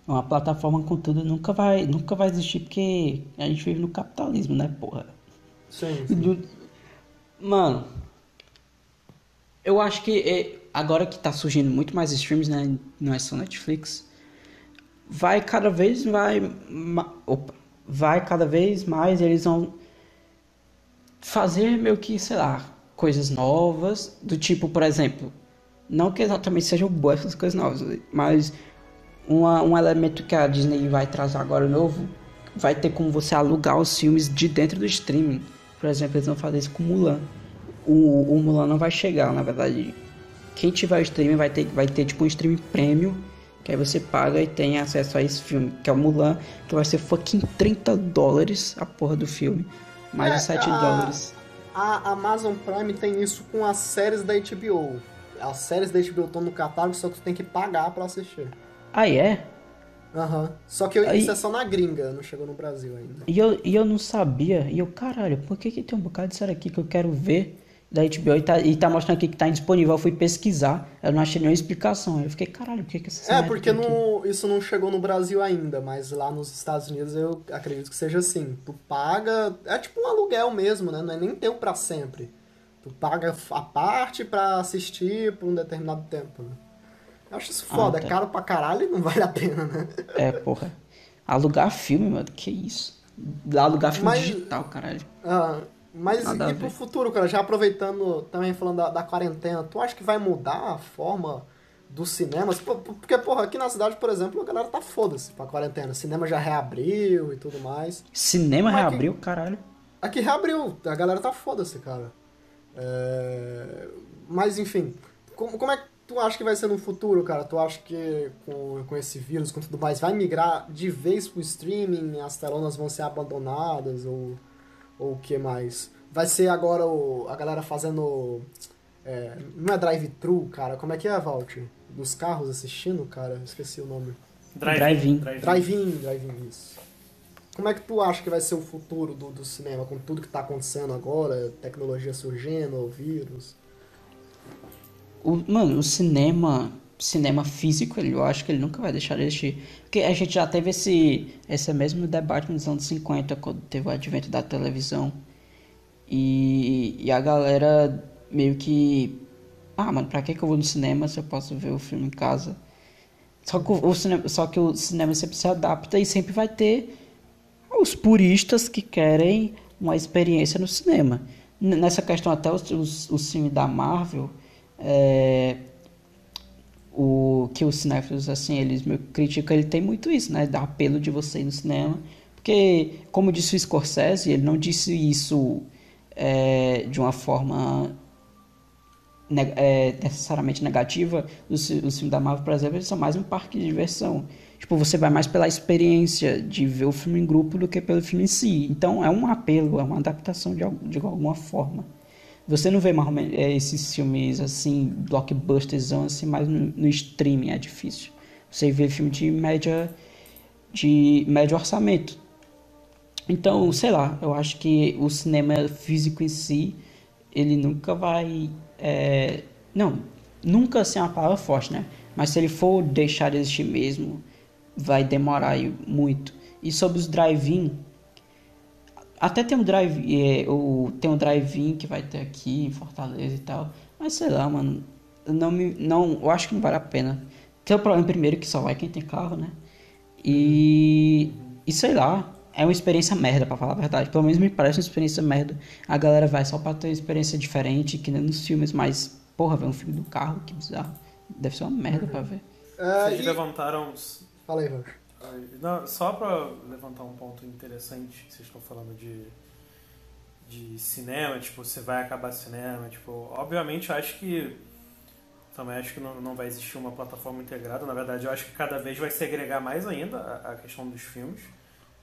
Uma plataforma com tudo nunca vai, nunca vai existir porque a gente vive no capitalismo, né, porra? Sim. Do- Mano, eu acho que é, agora que tá surgindo muito mais streams, né? Não é só Netflix. Vai cada vez vai, opa, vai cada vez mais eles vão fazer meio que, sei lá, coisas novas, do tipo, por exemplo, não que exatamente sejam boas essas coisas novas, mas uma, um elemento que a Disney vai trazer agora novo, vai ter como você alugar os filmes de dentro do streaming. Por exemplo, eles vão fazer isso com Mulan. O, o Mulan não vai chegar, na verdade. Quem tiver o streaming vai ter, vai ter tipo um streaming premium, que aí você paga e tem acesso a esse filme, que é o Mulan, que vai ser fucking 30 dólares a porra do filme. Mais É, os 7 a- dólares. A Amazon Prime tem isso com as séries da HBO. As séries da HBO estão no catálogo, só que tu tem que pagar pra assistir. Ah, é? Aham. Só que eu- Aí- isso é só na gringa, não chegou no Brasil ainda. E eu, e eu não sabia, e eu, caralho, por que, que tem um bocado de série aqui que eu quero ver da HBO e tá, e tá mostrando aqui que tá indisponível? Eu fui pesquisar, eu não achei nenhuma explicação. Eu fiquei, caralho, por que, que essa É, porque aqui? não- isso não chegou no Brasil ainda, mas lá nos Estados Unidos eu acredito que seja assim. Tu paga. É tipo um aluguel mesmo, né? Não é nem teu pra sempre. Tu paga a parte pra assistir por um determinado tempo. Né? Eu acho isso foda, Ah, tá. é caro pra caralho e não vale a pena, né? É, porra. Alugar filme, mano, que isso? Alugar filme Mas- digital, caralho. Ah, mas Nada e pro futuro, cara, já aproveitando também falando da, da quarentena, tu acha que vai mudar a forma dos cinemas? Pô, Porque, porra, aqui na cidade, por exemplo, a galera tá foda-se pra quarentena. Cinema já reabriu e tudo mais. Cinema Mas reabriu, caralho. Aqui reabriu, a galera tá foda-se, cara. É, Mas enfim, como, como é que tu acha que vai ser no futuro, cara? Tu acha que com, com esse vírus, com tudo mais, vai migrar de vez pro streaming, as telonas vão ser abandonadas ou, ou o que mais? Vai ser agora o, a galera fazendo. é, não é drive-thru, cara? Como é que é, Valt? Dos carros assistindo, cara? Esqueci o nome. Drive-in. Drive-in, drive-in, isso. Como é que tu acha que vai ser o futuro do, do cinema, com tudo que tá acontecendo agora, tecnologia surgindo, vírus? O, mano, o cinema, cinema físico, ele, eu acho que ele nunca vai deixar de existir. Porque a gente já teve esse, esse mesmo debate nos anos 50, quando teve o advento da televisão. E, e a galera meio que. Ah, mano, pra que, que eu vou no cinema se eu posso ver o filme em casa? Só que o, o cinema, só que o cinema sempre se adapta e sempre vai ter os puristas que querem uma experiência no cinema. Nessa questão, até os, os, os filmes da Marvel, é, o que os cinéfilos, assim, eles que criticam, ele tem muito isso, né? Da apelo de você ir no cinema. Porque, como disse o Scorsese, ele não disse isso é, de uma forma é, necessariamente negativa. Os, os filmes da Marvel, por exemplo, eles são mais um parque de diversão. Tipo, você vai mais pela experiência de ver o filme em grupo do que pelo filme em si. Então, é um apelo, é uma adaptação de, de alguma forma. Você não vê mais é, esses filmes assim, blockbusters, assim, mas no, no streaming é difícil. Você vê filme de média, de médio orçamento. Então, sei lá, eu acho que o cinema físico em si, ele nunca vai. é, não, nunca é uma palavra forte, né? Mas se ele for deixar de existir mesmo, vai demorar muito. E sobre os drive-in, até tem um drive, é, o, tem um drive-in que vai ter aqui em Fortaleza e tal. Mas sei lá, mano. Não me, não, eu acho que não vale a pena. Tem o problema primeiro que só vai quem tem carro, né? E, e sei lá, é uma experiência merda, pra falar a verdade. Pelo menos me parece uma experiência merda. A galera vai só pra ter uma experiência diferente, que nem nos filmes, mas, porra, ver um filme do carro, que bizarro. Deve ser uma merda pra ver. É, Vocês e- levantaram. Fala aí, Valt. Não, só pra levantar um ponto interessante que vocês estão falando de, de cinema, tipo, você vai acabar cinema, tipo, obviamente eu acho que também acho que não, não vai existir uma plataforma integrada, na verdade eu acho que cada vez vai segregar mais ainda a, a questão dos filmes.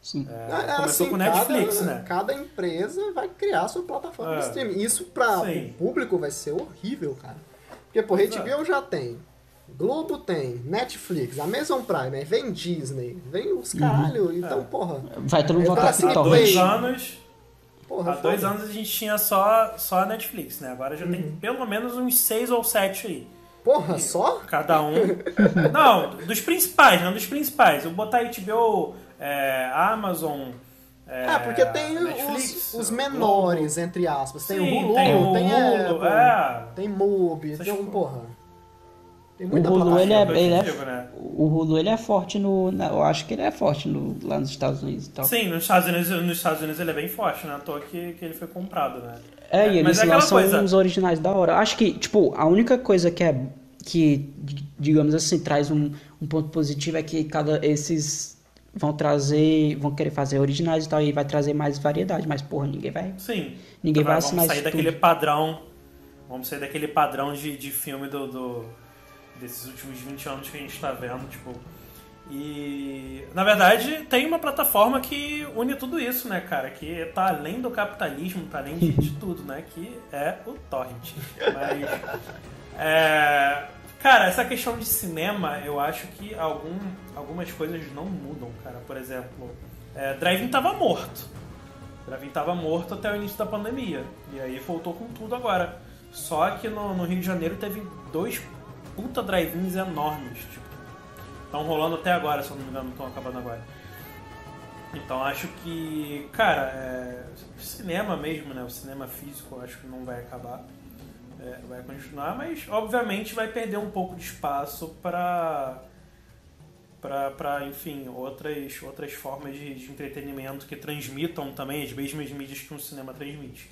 Sim. É, É, é começou assim, com Netflix, cada, né? Cada empresa vai criar sua plataforma de É. streaming. Isso pra Sim. o público vai ser horrível, cara. Porque, por Pois HBO já tem, Globo tem, Netflix, Amazon Prime, aí vem Disney, vem os caralho. Então, É. porra, Vai todo mundo voltar pro Há dois anos, porra. há dois foda. anos a gente tinha só, só a Netflix, né? Agora já Uhum. tem pelo menos uns seis ou sete aí. Porra, só? Cada um. Não, dos principais, não dos principais. Eu botar HBO, é, Amazon. É, É, porque tem Netflix, os, os Globo. menores, entre aspas. Tem Sim, o Hulu, tem o tem, Hulu, Apple, é. tem Mubi, Essas tem um, porra. O Hulu, ele é, ele é, digo, né? o Hulu, ele é forte no, na- eu acho que ele é forte no, lá nos Estados Unidos e tal. Sim, nos Estados Unidos, nos Estados Unidos ele é bem forte, né? À toa que, que ele foi comprado, né? É, e Mas eles é lançam coisa. uns originais da hora. Acho que, tipo, a única coisa que é que, digamos assim, traz um, um ponto positivo é que cada esses vão trazer, vão querer fazer originais e tal, e vai trazer mais variedade, mas porra, ninguém vai. Sim. Ninguém vai Vamos assinar sair isso daquele padrão. Vamos sair daquele padrão de, de filme do, do- desses últimos 20 anos que a gente tá vendo, tipo. E na verdade tem uma plataforma que une tudo isso, né, cara? Que tá além do capitalismo, tá além de, de tudo, né? Que é o Torrent. Mas. é, cara, essa questão de cinema, eu acho que algum, algumas coisas não mudam, cara. Por exemplo, é, Drive-In tava morto. Drive-In tava morto até o início da pandemia. E aí voltou com tudo agora. Só que no, no Rio de Janeiro teve dois puta drive-ins enormes. Tipo, estão rolando até agora, se eu não me engano, estão acabando agora. Então acho que, cara, é, cinema mesmo, né? O cinema físico acho que não vai acabar. É, vai continuar, mas obviamente vai perder um pouco de espaço para para enfim outras outras formas de, de, entretenimento que transmitam também as mesmas mídias que um cinema transmite.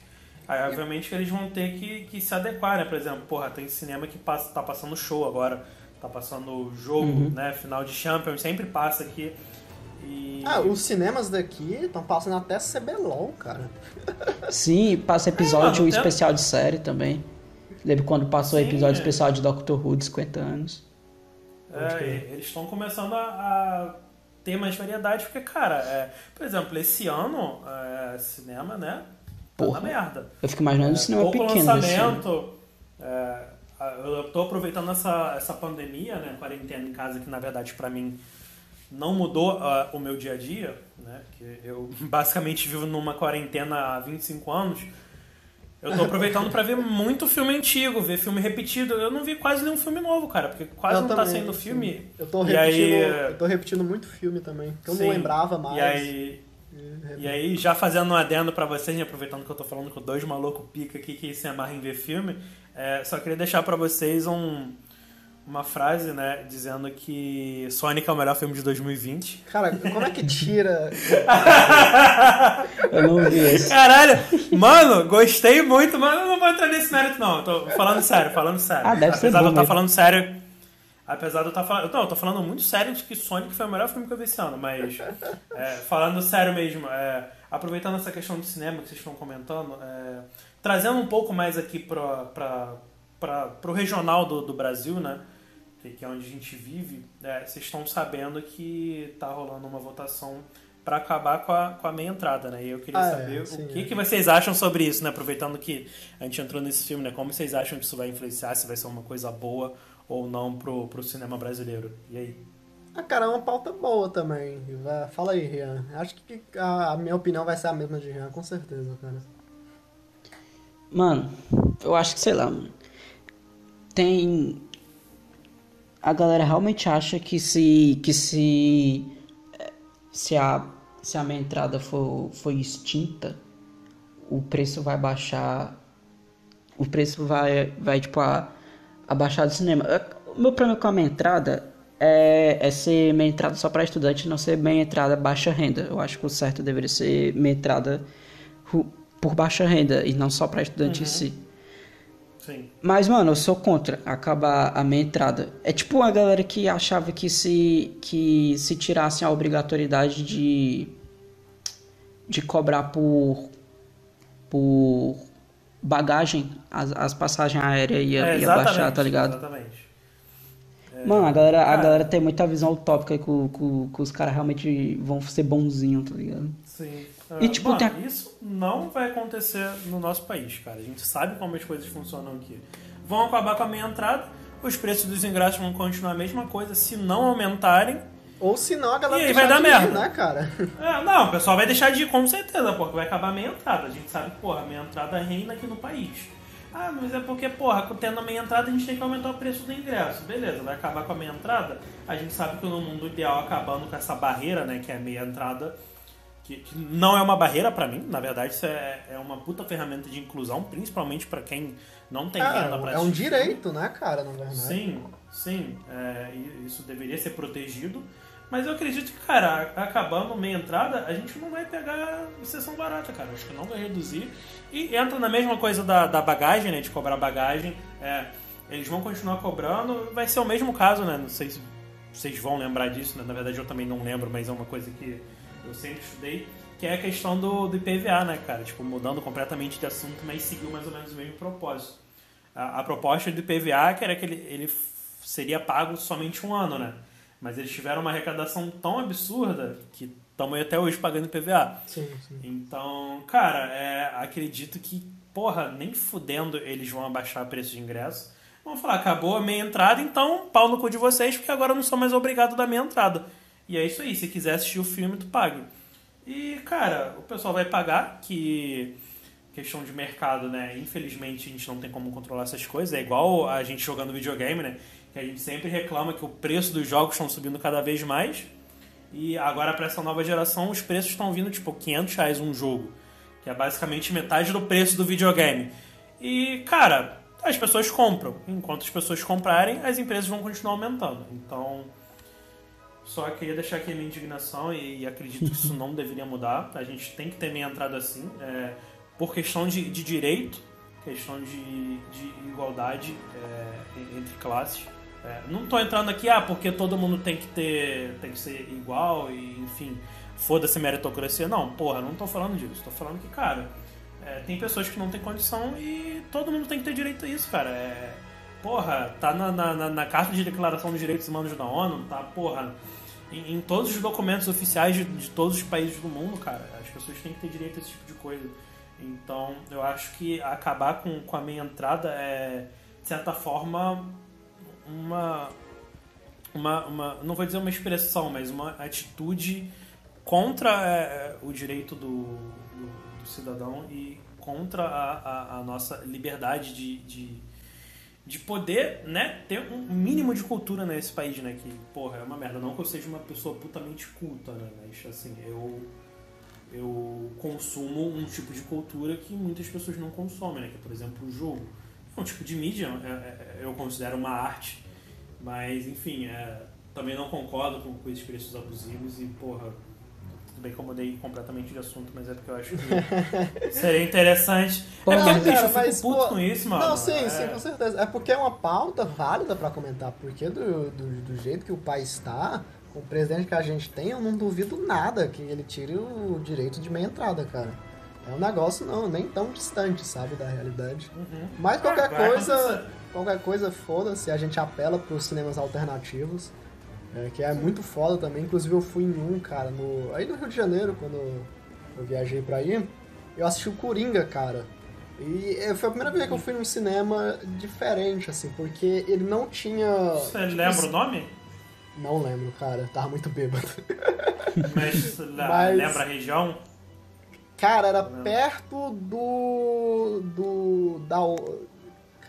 Aí obviamente que eles vão ter que, que se adequar, né? Por exemplo, porra, tem cinema que passa, tá passando show agora, tá passando jogo, uhum. né? Final de Champions, sempre passa aqui. E... Ah, os cinemas daqui estão passando até CBLOL, cara. Sim, passa episódio é, mano, especial de série também. Lembro quando passou o episódio é. especial de Doctor Who de 50 anos. É, eles estão começando a, a, ter mais variedade, porque, cara, é, por exemplo, esse ano, é, cinema, né? Tá Porra, merda. Eu fico imaginando o é, cinema pouco pequeno. lançamento. É, eu tô aproveitando essa, essa pandemia, né? Quarentena em casa, que na verdade para mim não mudou uh, o meu dia a dia, né? Que eu basicamente vivo numa quarentena há 25 anos. Eu tô aproveitando para ver muito filme antigo, ver filme repetido. Eu não vi quase nenhum filme novo, cara, porque quase eu não tá também, tá saindo sim. filme. Eu tô repetindo, aí, eu tô repetindo muito filme também, que eu sim, não lembrava mais. E aí, e aí, já fazendo um adendo para vocês, né, aproveitando que eu tô falando com dois malucos pica aqui que se amarram em ver filme, é, só queria deixar para vocês um, uma frase, né, dizendo que Sonic é o melhor filme de 2020. Cara, como é que tira? eu não vi isso. Caralho, mano, gostei muito, mas eu não vou entrar nesse mérito não. Tô falando sério, falando sério. Ah, deve Apesar ser bom de eu estar tá falando sério, apesar de eu estar tá falando, não, eu tô falando muito sério de que Sonic foi o melhor filme que eu vi esse ano, mas é, falando sério mesmo, é, aproveitando essa questão do cinema que vocês estão comentando, é, trazendo um pouco mais aqui para o regional do, do Brasil, né? que é onde a gente vive, é, vocês estão sabendo que está rolando uma votação para acabar com a, com a meia entrada, né? E eu queria ah, é, saber é, sim, o que, é. que vocês acham sobre isso, né? Aproveitando que a gente entrou nesse filme, né? Como vocês acham que isso vai influenciar, se vai ser uma coisa boa ou não pro, pro cinema brasileiro? E aí? Ah, cara, é uma pauta boa também. Fala aí, Rian. Acho que a minha opinião vai ser a mesma de Rian, com certeza, cara. Mano, eu acho que, sei lá, mano. Tem a galera realmente acha que se que se se a se a minha entrada for, for extinta, o preço vai baixar o preço vai vai tipo a, abaixar do cinema. O meu problema com a minha entrada é, é ser minha entrada só para estudante, não ser minha entrada baixa renda. Eu acho que o certo deveria ser minha entrada por baixa renda e não só para estudante uhum. em si. Sim. Mas, mano, eu sou contra acabar a minha entrada. É tipo a galera que achava que se, que se tirassem a obrigatoriedade de, de cobrar por, por bagagem, as, as passagens aéreas ia, é, ia baixar, tá ligado? Exatamente. É, mano, a galera, a galera tem muita visão utópica que, que, que os caras realmente vão ser bonzinhos, tá ligado? Sim. E, uh, tipo, mano, tem... isso não vai acontecer no nosso país, cara. A gente sabe como as coisas funcionam aqui. Vão acabar com a meia entrada, os preços dos ingressos vão continuar a mesma coisa, se não aumentarem. Ou se não, a galera aí vai dar merda. Ir, né, cara? É, não, o pessoal vai deixar de ir com certeza, porque vai acabar a meia entrada. A gente sabe que, porra, a meia entrada reina aqui no país. Ah, mas é porque, porra, tendo a meia entrada a gente tem que aumentar o preço do ingresso. Beleza, vai acabar com a meia entrada. A gente sabe que no mundo ideal, acabando com essa barreira, né, que é a meia entrada, que, que não é uma barreira para mim, na verdade, isso é, é uma puta ferramenta de inclusão, principalmente para quem não tem é, renda pra É um direito, né, cara, na verdade. Sim, sim, é, isso deveria ser protegido. Mas eu acredito que, cara, acabando meia entrada, a gente não vai pegar sessão barata, cara. Acho que não vai reduzir. E entra na mesma coisa da, da bagagem, né? De cobrar bagagem. É, eles vão continuar cobrando. Vai ser o mesmo caso, né? Não sei se vocês vão lembrar disso, né? Na verdade eu também não lembro, mas é uma coisa que eu sempre estudei, que é a questão do, do IPVA, né, cara? Tipo, mudando completamente de assunto, mas seguiu mais ou menos o mesmo propósito. A, a proposta do IPVA que era que ele, ele seria pago somente um ano, né? Mas eles tiveram uma arrecadação tão absurda que estamos até hoje pagando IPVA. Sim, sim. Então, cara, é, acredito que, porra, nem fudendo eles vão abaixar o preço de ingresso. Vamos falar, acabou a meia entrada, então pau no cu de vocês, porque agora eu não sou mais obrigado a dar meia entrada. E é isso aí, se quiser assistir o filme, tu pague. E, cara, o pessoal vai pagar, que questão de mercado, né? Infelizmente a gente não tem como controlar essas coisas. É igual a gente jogando videogame, né? Que a gente sempre reclama que o preço dos jogos estão subindo cada vez mais. E agora para essa nova geração os preços estão vindo tipo 500 reais um jogo. Que é basicamente metade do preço do videogame. E, cara, as pessoas compram. Enquanto as pessoas comprarem, as empresas vão continuar aumentando. Então, só queria deixar aqui a minha indignação e, e acredito que isso não deveria mudar. A gente tem que ter meia entrada assim, é, por questão de, de, direito, questão de, de igualdade é, entre classes. É, não estou entrando aqui, ah, porque todo mundo tem que ter, tem que ser igual e, enfim, foda-se meritocracia. Não, porra, não estou falando disso. Estou falando que, cara, é, tem pessoas que não têm condição e todo mundo tem que ter direito a isso, cara. É, porra, tá na, na, na, Carta de Declaração dos Direitos Humanos da ONU, tá, porra, em, em todos os documentos oficiais de, de, todos os países do mundo, cara. As pessoas têm que ter direito a esse tipo de coisa. Então, eu acho que acabar com, com a minha entrada é, de certa forma, uma, uma, uma. Não vou dizer uma expressão, mas uma atitude contra é, o direito do, do, do, cidadão e contra a, a, a nossa liberdade de, de de poder, né, ter um mínimo de cultura nesse país, né, que, porra, é uma merda. Não que eu seja uma pessoa putamente culta, né, mas, assim, eu, eu consumo um tipo de cultura que muitas pessoas não consomem, né, que é, por exemplo, o jogo. É um tipo de mídia, é, é, eu considero uma arte, mas, enfim, é, também não concordo com, com esses preços abusivos e, porra, tudo bem que eu mudei completamente de assunto, mas é porque eu acho que seria interessante. Pô, é porque, bicho, eu fico mas, puto pô, com isso, mano. Não, sim, é... sim, com certeza. É porque é uma pauta válida pra comentar, porque do, do, do jeito que o país está, com o presidente que a gente tem, eu não duvido nada que ele tire o direito de meia entrada, cara. É um negócio não, nem tão distante, sabe, da realidade. Uhum. Mas qualquer é, coisa, qualquer coisa, foda-se, a gente apela pros cinemas alternativos. É, que é muito foda também. Inclusive eu fui em um, cara, no, aí no Rio de Janeiro, quando eu viajei pra aí, eu assisti o Coringa, cara. E é, foi a primeira vez que eu fui num cinema diferente, assim, porque ele não tinha. Você tipo, lembra o nome? Não lembro, cara. Tava muito bêbado. Mas, Mas... lembra a região? Cara, era perto do. do. da.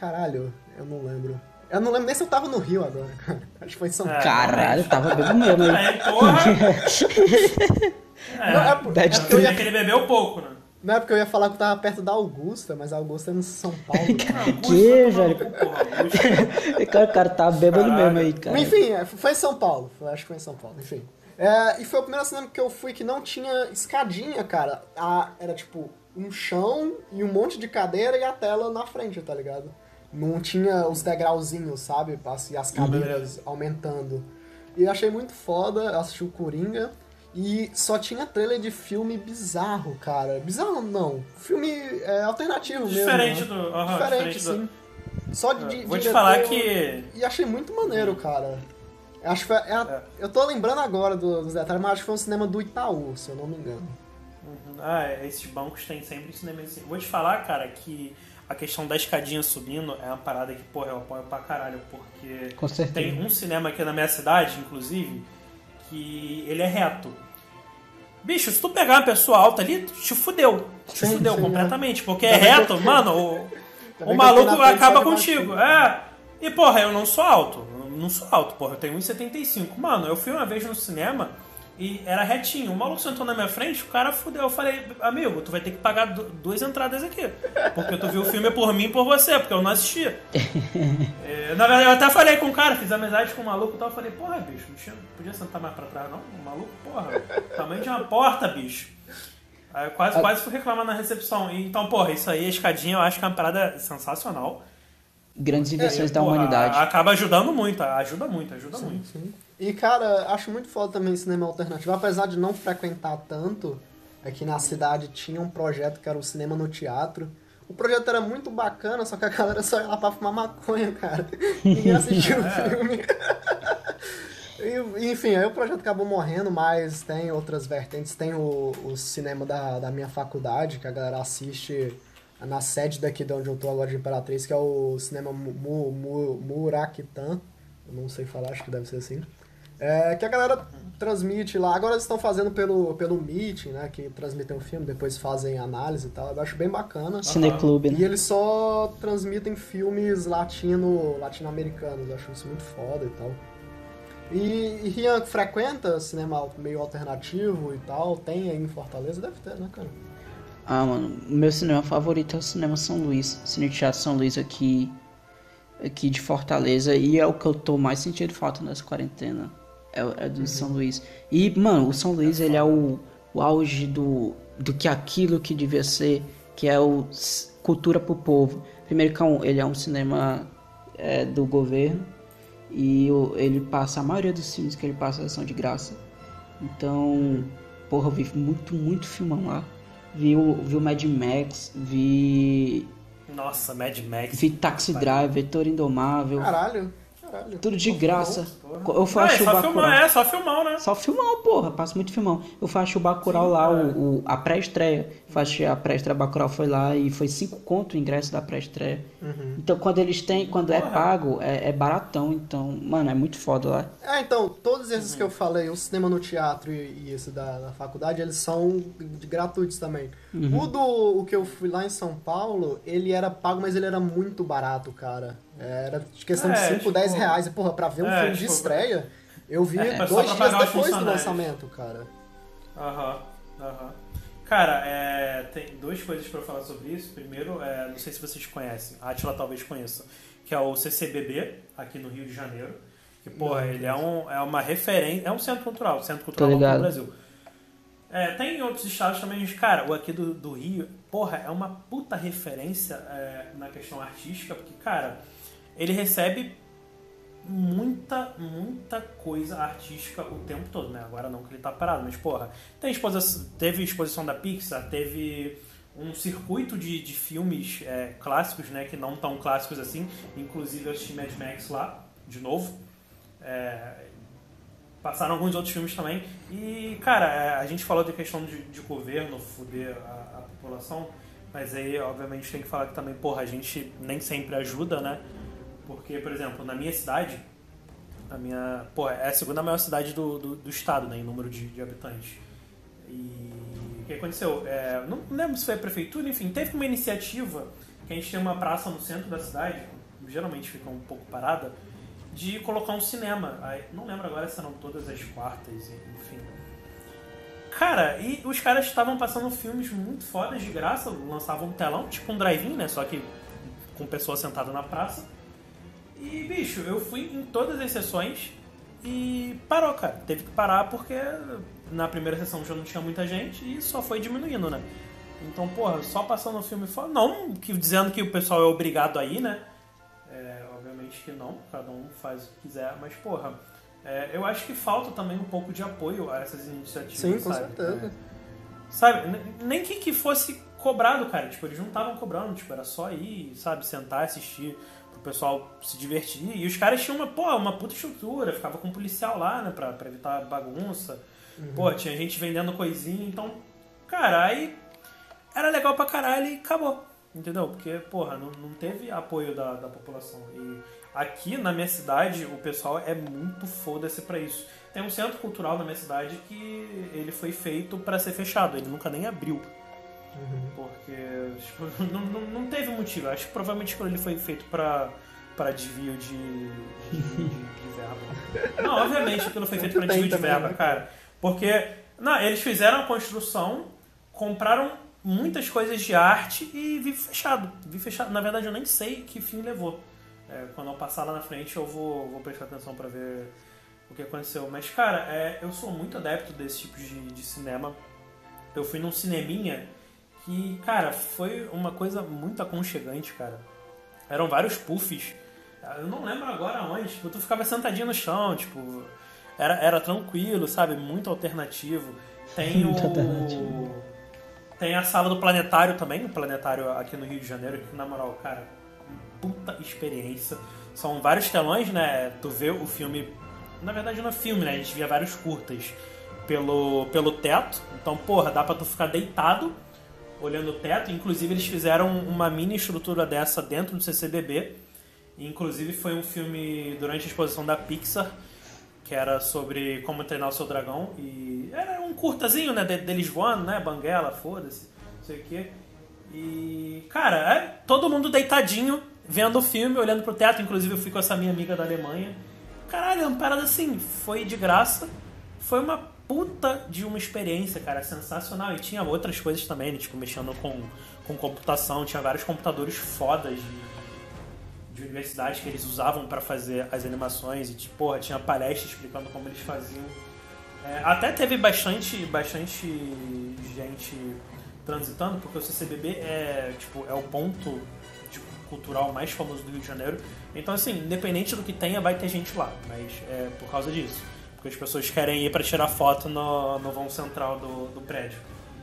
Caralho, eu não lembro. Eu não lembro nem se eu tava no Rio agora, cara. Acho que foi em São Paulo. Caralho, tava bebendo mesmo. É, porra! é, não, é, é porque eu ia... que ele bebeu pouco, né? Não é porque eu ia falar que eu tava perto da Augusta, mas a Augusta é no São Paulo. Cara, que, tá velho? cara, o cara tá bebendo Caralho. mesmo aí, cara. Enfim, é, foi em São Paulo. Acho que foi em São Paulo, enfim. É, e foi o primeiro cinema que eu fui que não tinha escadinha, cara. A, era tipo um chão e um monte de cadeira e a tela na frente, tá ligado? Não tinha os degrauzinhos, sabe? E as cadeiras uhum. aumentando. E eu achei muito foda, eu assisti o Coringa. E só tinha trailer de filme bizarro, cara. Bizarro não. Filme é, alternativo diferente mesmo. Do, uh -huh, diferente, diferente, sim. Do... Só de, é, Vou te falar que. E achei muito maneiro, cara. Acho que foi, é, é. Eu tô lembrando agora dos detalhes, mas acho que foi um cinema do Itaú, se eu não me engano. Uhum. Ah, esses bancos têm sempre cinema assim. Vou te falar, cara, que a questão da escadinha subindo é uma parada que, porra, eu apoio pra caralho, porque tem um cinema aqui na minha cidade, inclusive, que ele é reto. Bicho, se tu pegar uma pessoa alta ali, te fudeu. Te sim, fudeu sim, completamente, é. porque é reto, mano, o, o maluco acaba contigo. É. E, porra, eu não sou alto. Eu não sou alto, porra, eu tenho 1,75. Mano, eu fui uma vez no cinema e era retinho. O maluco sentou na minha frente, o cara fudeu. Eu falei, amigo, tu vai ter que pagar duas entradas aqui. Porque tu viu o filme por mim e por você, porque eu não assisti. é, na verdade, eu até falei com o cara, fiz amizade com o maluco e tal. Eu falei, porra, bicho, não podia sentar mais pra trás, não? O maluco, porra, tamanho de uma porta, bicho. Aí eu quase, quase fui reclamar na recepção. Então, porra, isso aí, a escadinha, eu acho que é uma parada sensacional. Grandes invenções é, da porra, humanidade. Acaba ajudando muito, ajuda muito, ajuda sim, muito. Sim. E, cara, acho muito foda também cinema alternativo. Apesar de não frequentar tanto, aqui na cidade tinha um projeto que era o cinema no teatro. O projeto era muito bacana, só que a galera só ia lá pra fumar maconha, cara. Ninguém assistiu o é. filme. e, enfim, aí o projeto acabou morrendo, mas tem outras vertentes. Tem o, o cinema da, da minha faculdade, que a galera assiste na sede daqui de onde eu tô agora de Imperatriz, que é o cinema Mu, Mu, Murakitan. Eu não sei falar, acho que deve ser assim. É, que a galera transmite lá. Agora eles estão fazendo pelo, pelo Meet, né? Que transmitem o filme, depois fazem análise e tal. Eu acho bem bacana. Cineclube, né? E eles só transmitem filmes latino, latino-americanos. Eu acho isso muito foda e tal. E, e Rian frequenta cinema meio alternativo e tal? Tem aí em Fortaleza? Deve ter, né, cara? Ah, mano, meu cinema favorito é o Cinema São Luís. Cine Teatro São Luís aqui aqui de Fortaleza e é o que eu tô mais sentindo falta nessa quarentena. É, é do São Luís. E, mano, o São Luís, ele é o, o auge do, do que aquilo que devia ser, que é o cultura pro povo. Primeiro que é ele é um cinema é, do governo e o- ele passa, a maioria dos filmes que ele passa são de graça. Então, porra, eu vi muito, muito filmão lá. Vi o, vi o Mad Max, vi, Nossa, Mad Max. vi Taxi Driver, Toro Indomável, Caralho, caralho. tudo de graça. porra. Eu Ah, é faço o Bacurau. filmar, é, só filmar, né? Só filmão, porra, passa muito filmão. Eu faço o Bacurau Sim, lá, o, o- a pré-estreia. Faço a pré-estreia Bacurau foi lá e foi 5 conto o ingresso da pré-estreia. Uhum. Então quando eles têm, quando é pago, é, é baratão. Então, mano, é muito foda lá. Ah, então, todos Uhum. esses que eu falei, o cinema no teatro e, e esse da, da faculdade, eles são de- gratuitos também. Uhum. O do o que eu fui lá em São Paulo, ele era pago, mas ele era muito barato, cara. Era de questão de É, 5, tipo- 10 reais. E, porra, pra ver um É, filme de tipo- estreia, eu vi É, dois dias depois do lançamento, cara. Aham, aham. Cara, é, tem duas coisas pra eu falar sobre isso. Primeiro, é, não sei se vocês conhecem, a Atila talvez conheça, que é o CCBB, aqui no Rio de Janeiro. Que, porra, ele é, um, é uma referência, é um centro cultural, centro cultural Tô aqui no ligado. Brasil. É, tem em outros estados também, mas, cara, o aqui do, do Rio, porra, é uma puta referência é, na questão artística, porque, cara, ele recebe muita, muita coisa artística o tempo todo, né? Agora não que ele tá parado, mas, porra, tem exposição, teve exposição da Pixar, teve um circuito de, de filmes é, clássicos, né? Que não tão clássicos assim, inclusive eu assisti Mad Max lá, de novo. É, passaram alguns outros filmes também. E, cara, é, a gente falou da questão de, de governo foder a, a população, mas aí, obviamente, tem que falar que também, porra, a gente nem sempre ajuda, né? Porque, por exemplo, na minha cidade, a minha. Porra, é a segunda maior cidade do, do, do estado, né? Em número de, de habitantes. E o que aconteceu? É, não lembro se foi a prefeitura, enfim, teve uma iniciativa que a gente tem uma praça no centro da cidade, geralmente fica um pouco parada, de colocar um cinema. Aí, não lembro agora se eram todas as quartas, enfim. Cara, e os caras estavam passando filmes muito fodas de graça, lançavam um telão, tipo um drive-in, né? Só que com pessoas sentadas na praça. E, bicho, eu fui em todas as sessões e parou, cara. Teve que parar porque na primeira sessão já não tinha muita gente e só foi diminuindo, né? Então, porra, só passando o filme fora. Não que, dizendo que o pessoal é obrigado a ir, né? É, obviamente que não, cada um faz o que quiser, mas, porra, é, eu acho que falta também um pouco de apoio a essas iniciativas. Sim, com sabe? certeza. É, sabe, nem que, que fosse cobrado, cara. Tipo, eles não estavam cobrando, tipo, era só ir, sabe, sentar, assistir, pro pessoal se divertir. E os caras tinham uma, pô, uma puta estrutura, ficava com um policial lá, né, pra, pra evitar bagunça. Pô, tinha gente vendendo coisinha, então, cara, aí era legal pra caralho e acabou. Entendeu? Porque, porra, não, não teve apoio da, da população. E aqui na minha cidade, o pessoal é muito foda-se pra isso. Tem um centro cultural na minha cidade que ele foi feito pra ser fechado, ele nunca nem abriu. Porque tipo, não, não, não teve motivo. Acho que provavelmente ele foi feito pra, pra desvio de, de, de, de verba. Não, obviamente aquilo foi feito tem desvio de verba, né? cara. Porque não, eles fizeram a construção, compraram muitas coisas de arte e vi fechado. Vi fechado. Na verdade, eu nem sei que fim levou. É, quando eu passar lá na frente, eu vou, vou prestar atenção pra ver o que aconteceu. Mas, cara, é, eu sou muito adepto desse tipo de, de cinema. Eu fui num cineminha que, cara, foi uma coisa muito aconchegante, cara. Eram vários puffs. Eu não lembro agora onde. Tipo, tu ficava sentadinho no chão, tipo... Era, era tranquilo, sabe? Muito alternativo. Tem Muito o... alternativo. Tem a sala do planetário também, o planetário aqui no Rio de Janeiro, que na moral, cara, puta experiência. São vários telões, né? Tu vê o filme. Na verdade não é filme, né? A gente via vários curtas pelo, pelo teto. Então, porra, dá pra tu ficar deitado olhando o teto. Inclusive, eles fizeram uma mini estrutura dessa dentro do CCBB. Inclusive, foi um filme durante a exposição da Pixar, que era sobre como treinar o seu dragão. E era um curtazinho, né? de- Deles voando, né? Banguela, foda-se, não sei o quê. E, cara, é todo mundo deitadinho, vendo o filme, olhando pro teto. Inclusive, eu fui com essa minha amiga da Alemanha. Caralho, é uma parada assim, foi de graça. Foi uma puta de uma experiência, cara, sensacional. E tinha outras coisas também, né? Tipo, mexendo com, com computação. Tinha vários computadores fodas de, de de universidade que eles usavam para fazer as animações e, tipo, porra, tinha palestra explicando como eles faziam. É, até teve bastante, bastante gente transitando, porque o CCBB é, tipo, é o ponto tipo, cultural mais famoso do Rio de Janeiro. Então, assim, independente do que tenha, vai ter gente lá, mas é por causa disso. Porque as pessoas querem ir para tirar foto no, no vão central do, do prédio.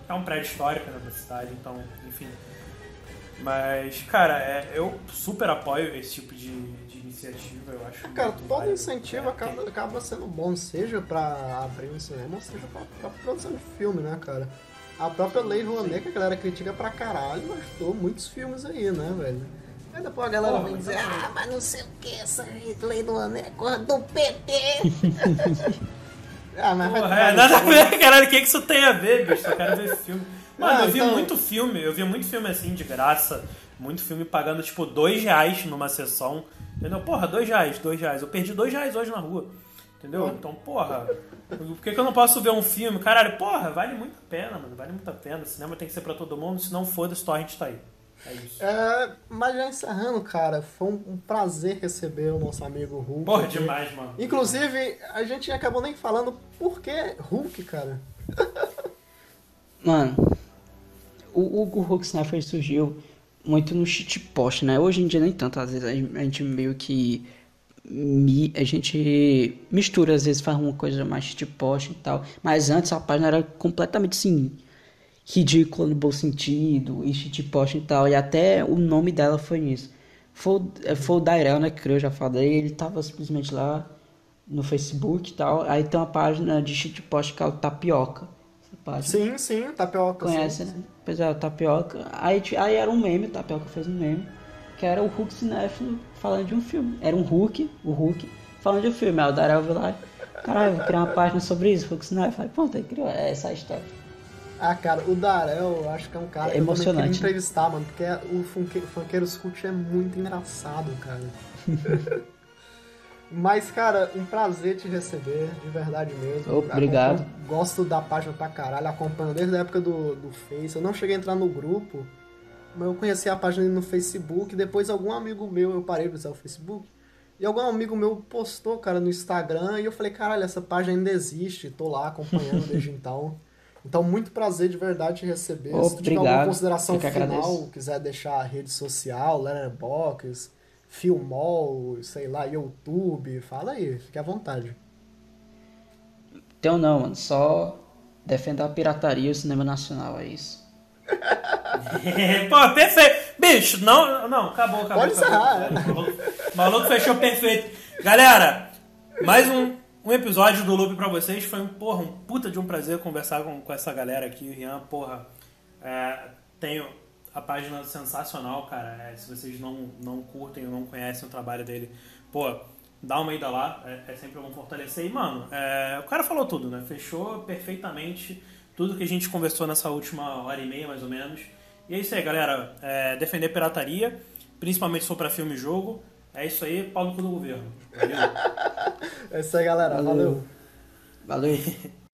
É um prédio histórico né, da cidade, então, enfim. Mas, cara, é, eu super apoio esse tipo de, de iniciativa, eu acho. Cara, todo incentivo É, acaba, acaba sendo bom, seja pra abrir um cinema, seja pra, pra produção de filme, né, cara? A própria Lei Rouanet, que a galera critica pra caralho, ajudou muitos filmes aí, né, velho? Aí depois a galera vem dizer, ah, mas não sei o que, essa Lei Rouanet é coisa do PT. ah, mas vai Porra, tomar é, nada a cu. ver, caralho, o que, que isso tem a ver, bicho? Eu quero ver filme. Mano, Ah, eu vi então- muito filme, eu vi muito filme assim, de graça. Muito filme pagando, tipo, dois reais numa sessão. Entendeu? Porra, dois reais, dois reais. Eu perdi dois reais hoje na rua. Entendeu? Então, porra, por que, que eu não posso ver um filme? Caralho, porra, vale muito a pena, mano. Vale muito a pena. cinema tem que ser pra todo mundo, se não foda-se, torrent tá aí. É isso. É, mas já encerrando, cara, foi um, prazer receber o nosso amigo Hulk. Porra, aqui. demais, mano. Inclusive, a gente acabou nem falando por que Hulk, cara. Mano, o Hugo Hulk Sniper surgiu muito no shitpost, né? Hoje em dia nem tanto, às vezes a gente- a gente meio que mi- a gente mistura, às vezes faz uma coisa mais shitpost e tal, mas antes a página era completamente assim ridícula no bom sentido e shitpost e tal, e até o nome dela foi nisso. Foi, o- é, foi o Dairel, né, que criou, já falei, ele tava simplesmente lá no Facebook e tal, aí tem uma página de shitpost que é o Tapioca. Sim, sim, tapioca. Conhece, sim. né? Pois é, o Tapioca. Aí, aí era um meme, o Tapioca fez um meme, que era o Hulk cinéfilo falando de um filme. Era um Hulk, o Hulk, falando de um filme. Aí o Darel viu lá, caralho, vou criar uma página sobre isso, Hulk cinéfilo. Aí pronto, aí criou é essa história. Ah, cara, o Darel, eu acho que é um cara É que eu emocionante, queria né? entrevistar, mano, porque o funke- Funkeiros Cult é muito engraçado, cara. Mas, cara, um prazer te receber, de verdade mesmo. Obrigado. Acompanho- Gosto da página pra caralho, acompanho desde a época do, do Face. Eu não cheguei a entrar no grupo, mas eu conheci a página no Facebook. Depois, algum amigo meu, eu parei pra usar o Facebook. E algum amigo meu postou, cara, no Instagram. E eu falei, caralho, essa página ainda existe. Tô lá acompanhando desde então. Então, muito prazer de verdade te receber. Se tu tiver alguma Obrigado. consideração final, agradeço. quiser deixar a rede social, Letterboxd, Filmol, sei lá, YouTube, fala aí, fique à vontade. Então não, mano, só defender a pirataria e o cinema nacional, é isso. Pô, perfeito. Bicho, não, não, acabou, acabou. Pode acabou. encerrar, maluco, o maluco fechou perfeito. Galera, mais um, um episódio do Loop pra vocês. Foi um, porra, um puta de um prazer conversar com, com essa galera aqui. Rian, porra, é, tenho a página sensacional, cara. É, se vocês não, não curtem ou não conhecem o trabalho dele, pô, dá uma ida lá. É, é sempre bom fortalecer. E, mano, é, o cara falou tudo, né? Fechou perfeitamente tudo que a gente conversou nessa última hora e meia, mais ou menos. E é isso aí, galera. É, defender pirataria, principalmente se for pra filme e jogo. É isso aí, pau no cu do governo. Valeu. É isso aí, galera. Valeu. Valeu.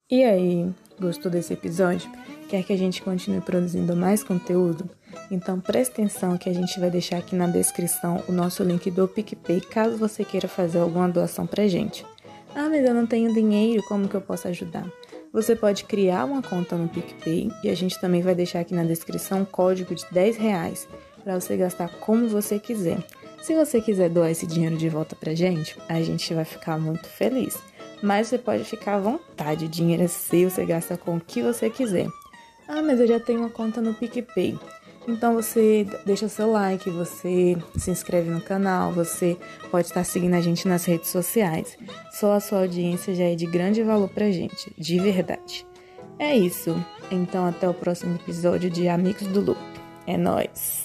E aí, gostou desse episódio? Quer que a gente continue produzindo mais conteúdo? Então preste atenção que a gente vai deixar aqui na descrição o nosso link do PicPay caso você queira fazer alguma doação pra gente. Ah, mas eu não tenho dinheiro, como que eu posso ajudar? Você pode criar uma conta no PicPay e a gente também vai deixar aqui na descrição um código de 10 reais para você gastar como você quiser. Se você quiser doar esse dinheiro de volta pra gente, a gente vai ficar muito feliz. Mas você pode ficar à vontade, o dinheiro é seu, você gasta com o que você quiser. Ah, mas eu já tenho uma conta no PicPay. Então você deixa seu like, você se inscreve no canal, você pode estar seguindo a gente nas redes sociais. Só a sua audiência já é de grande valor pra gente, de verdade. É isso. Então até o próximo episódio de Amigos do Loop. É nóis!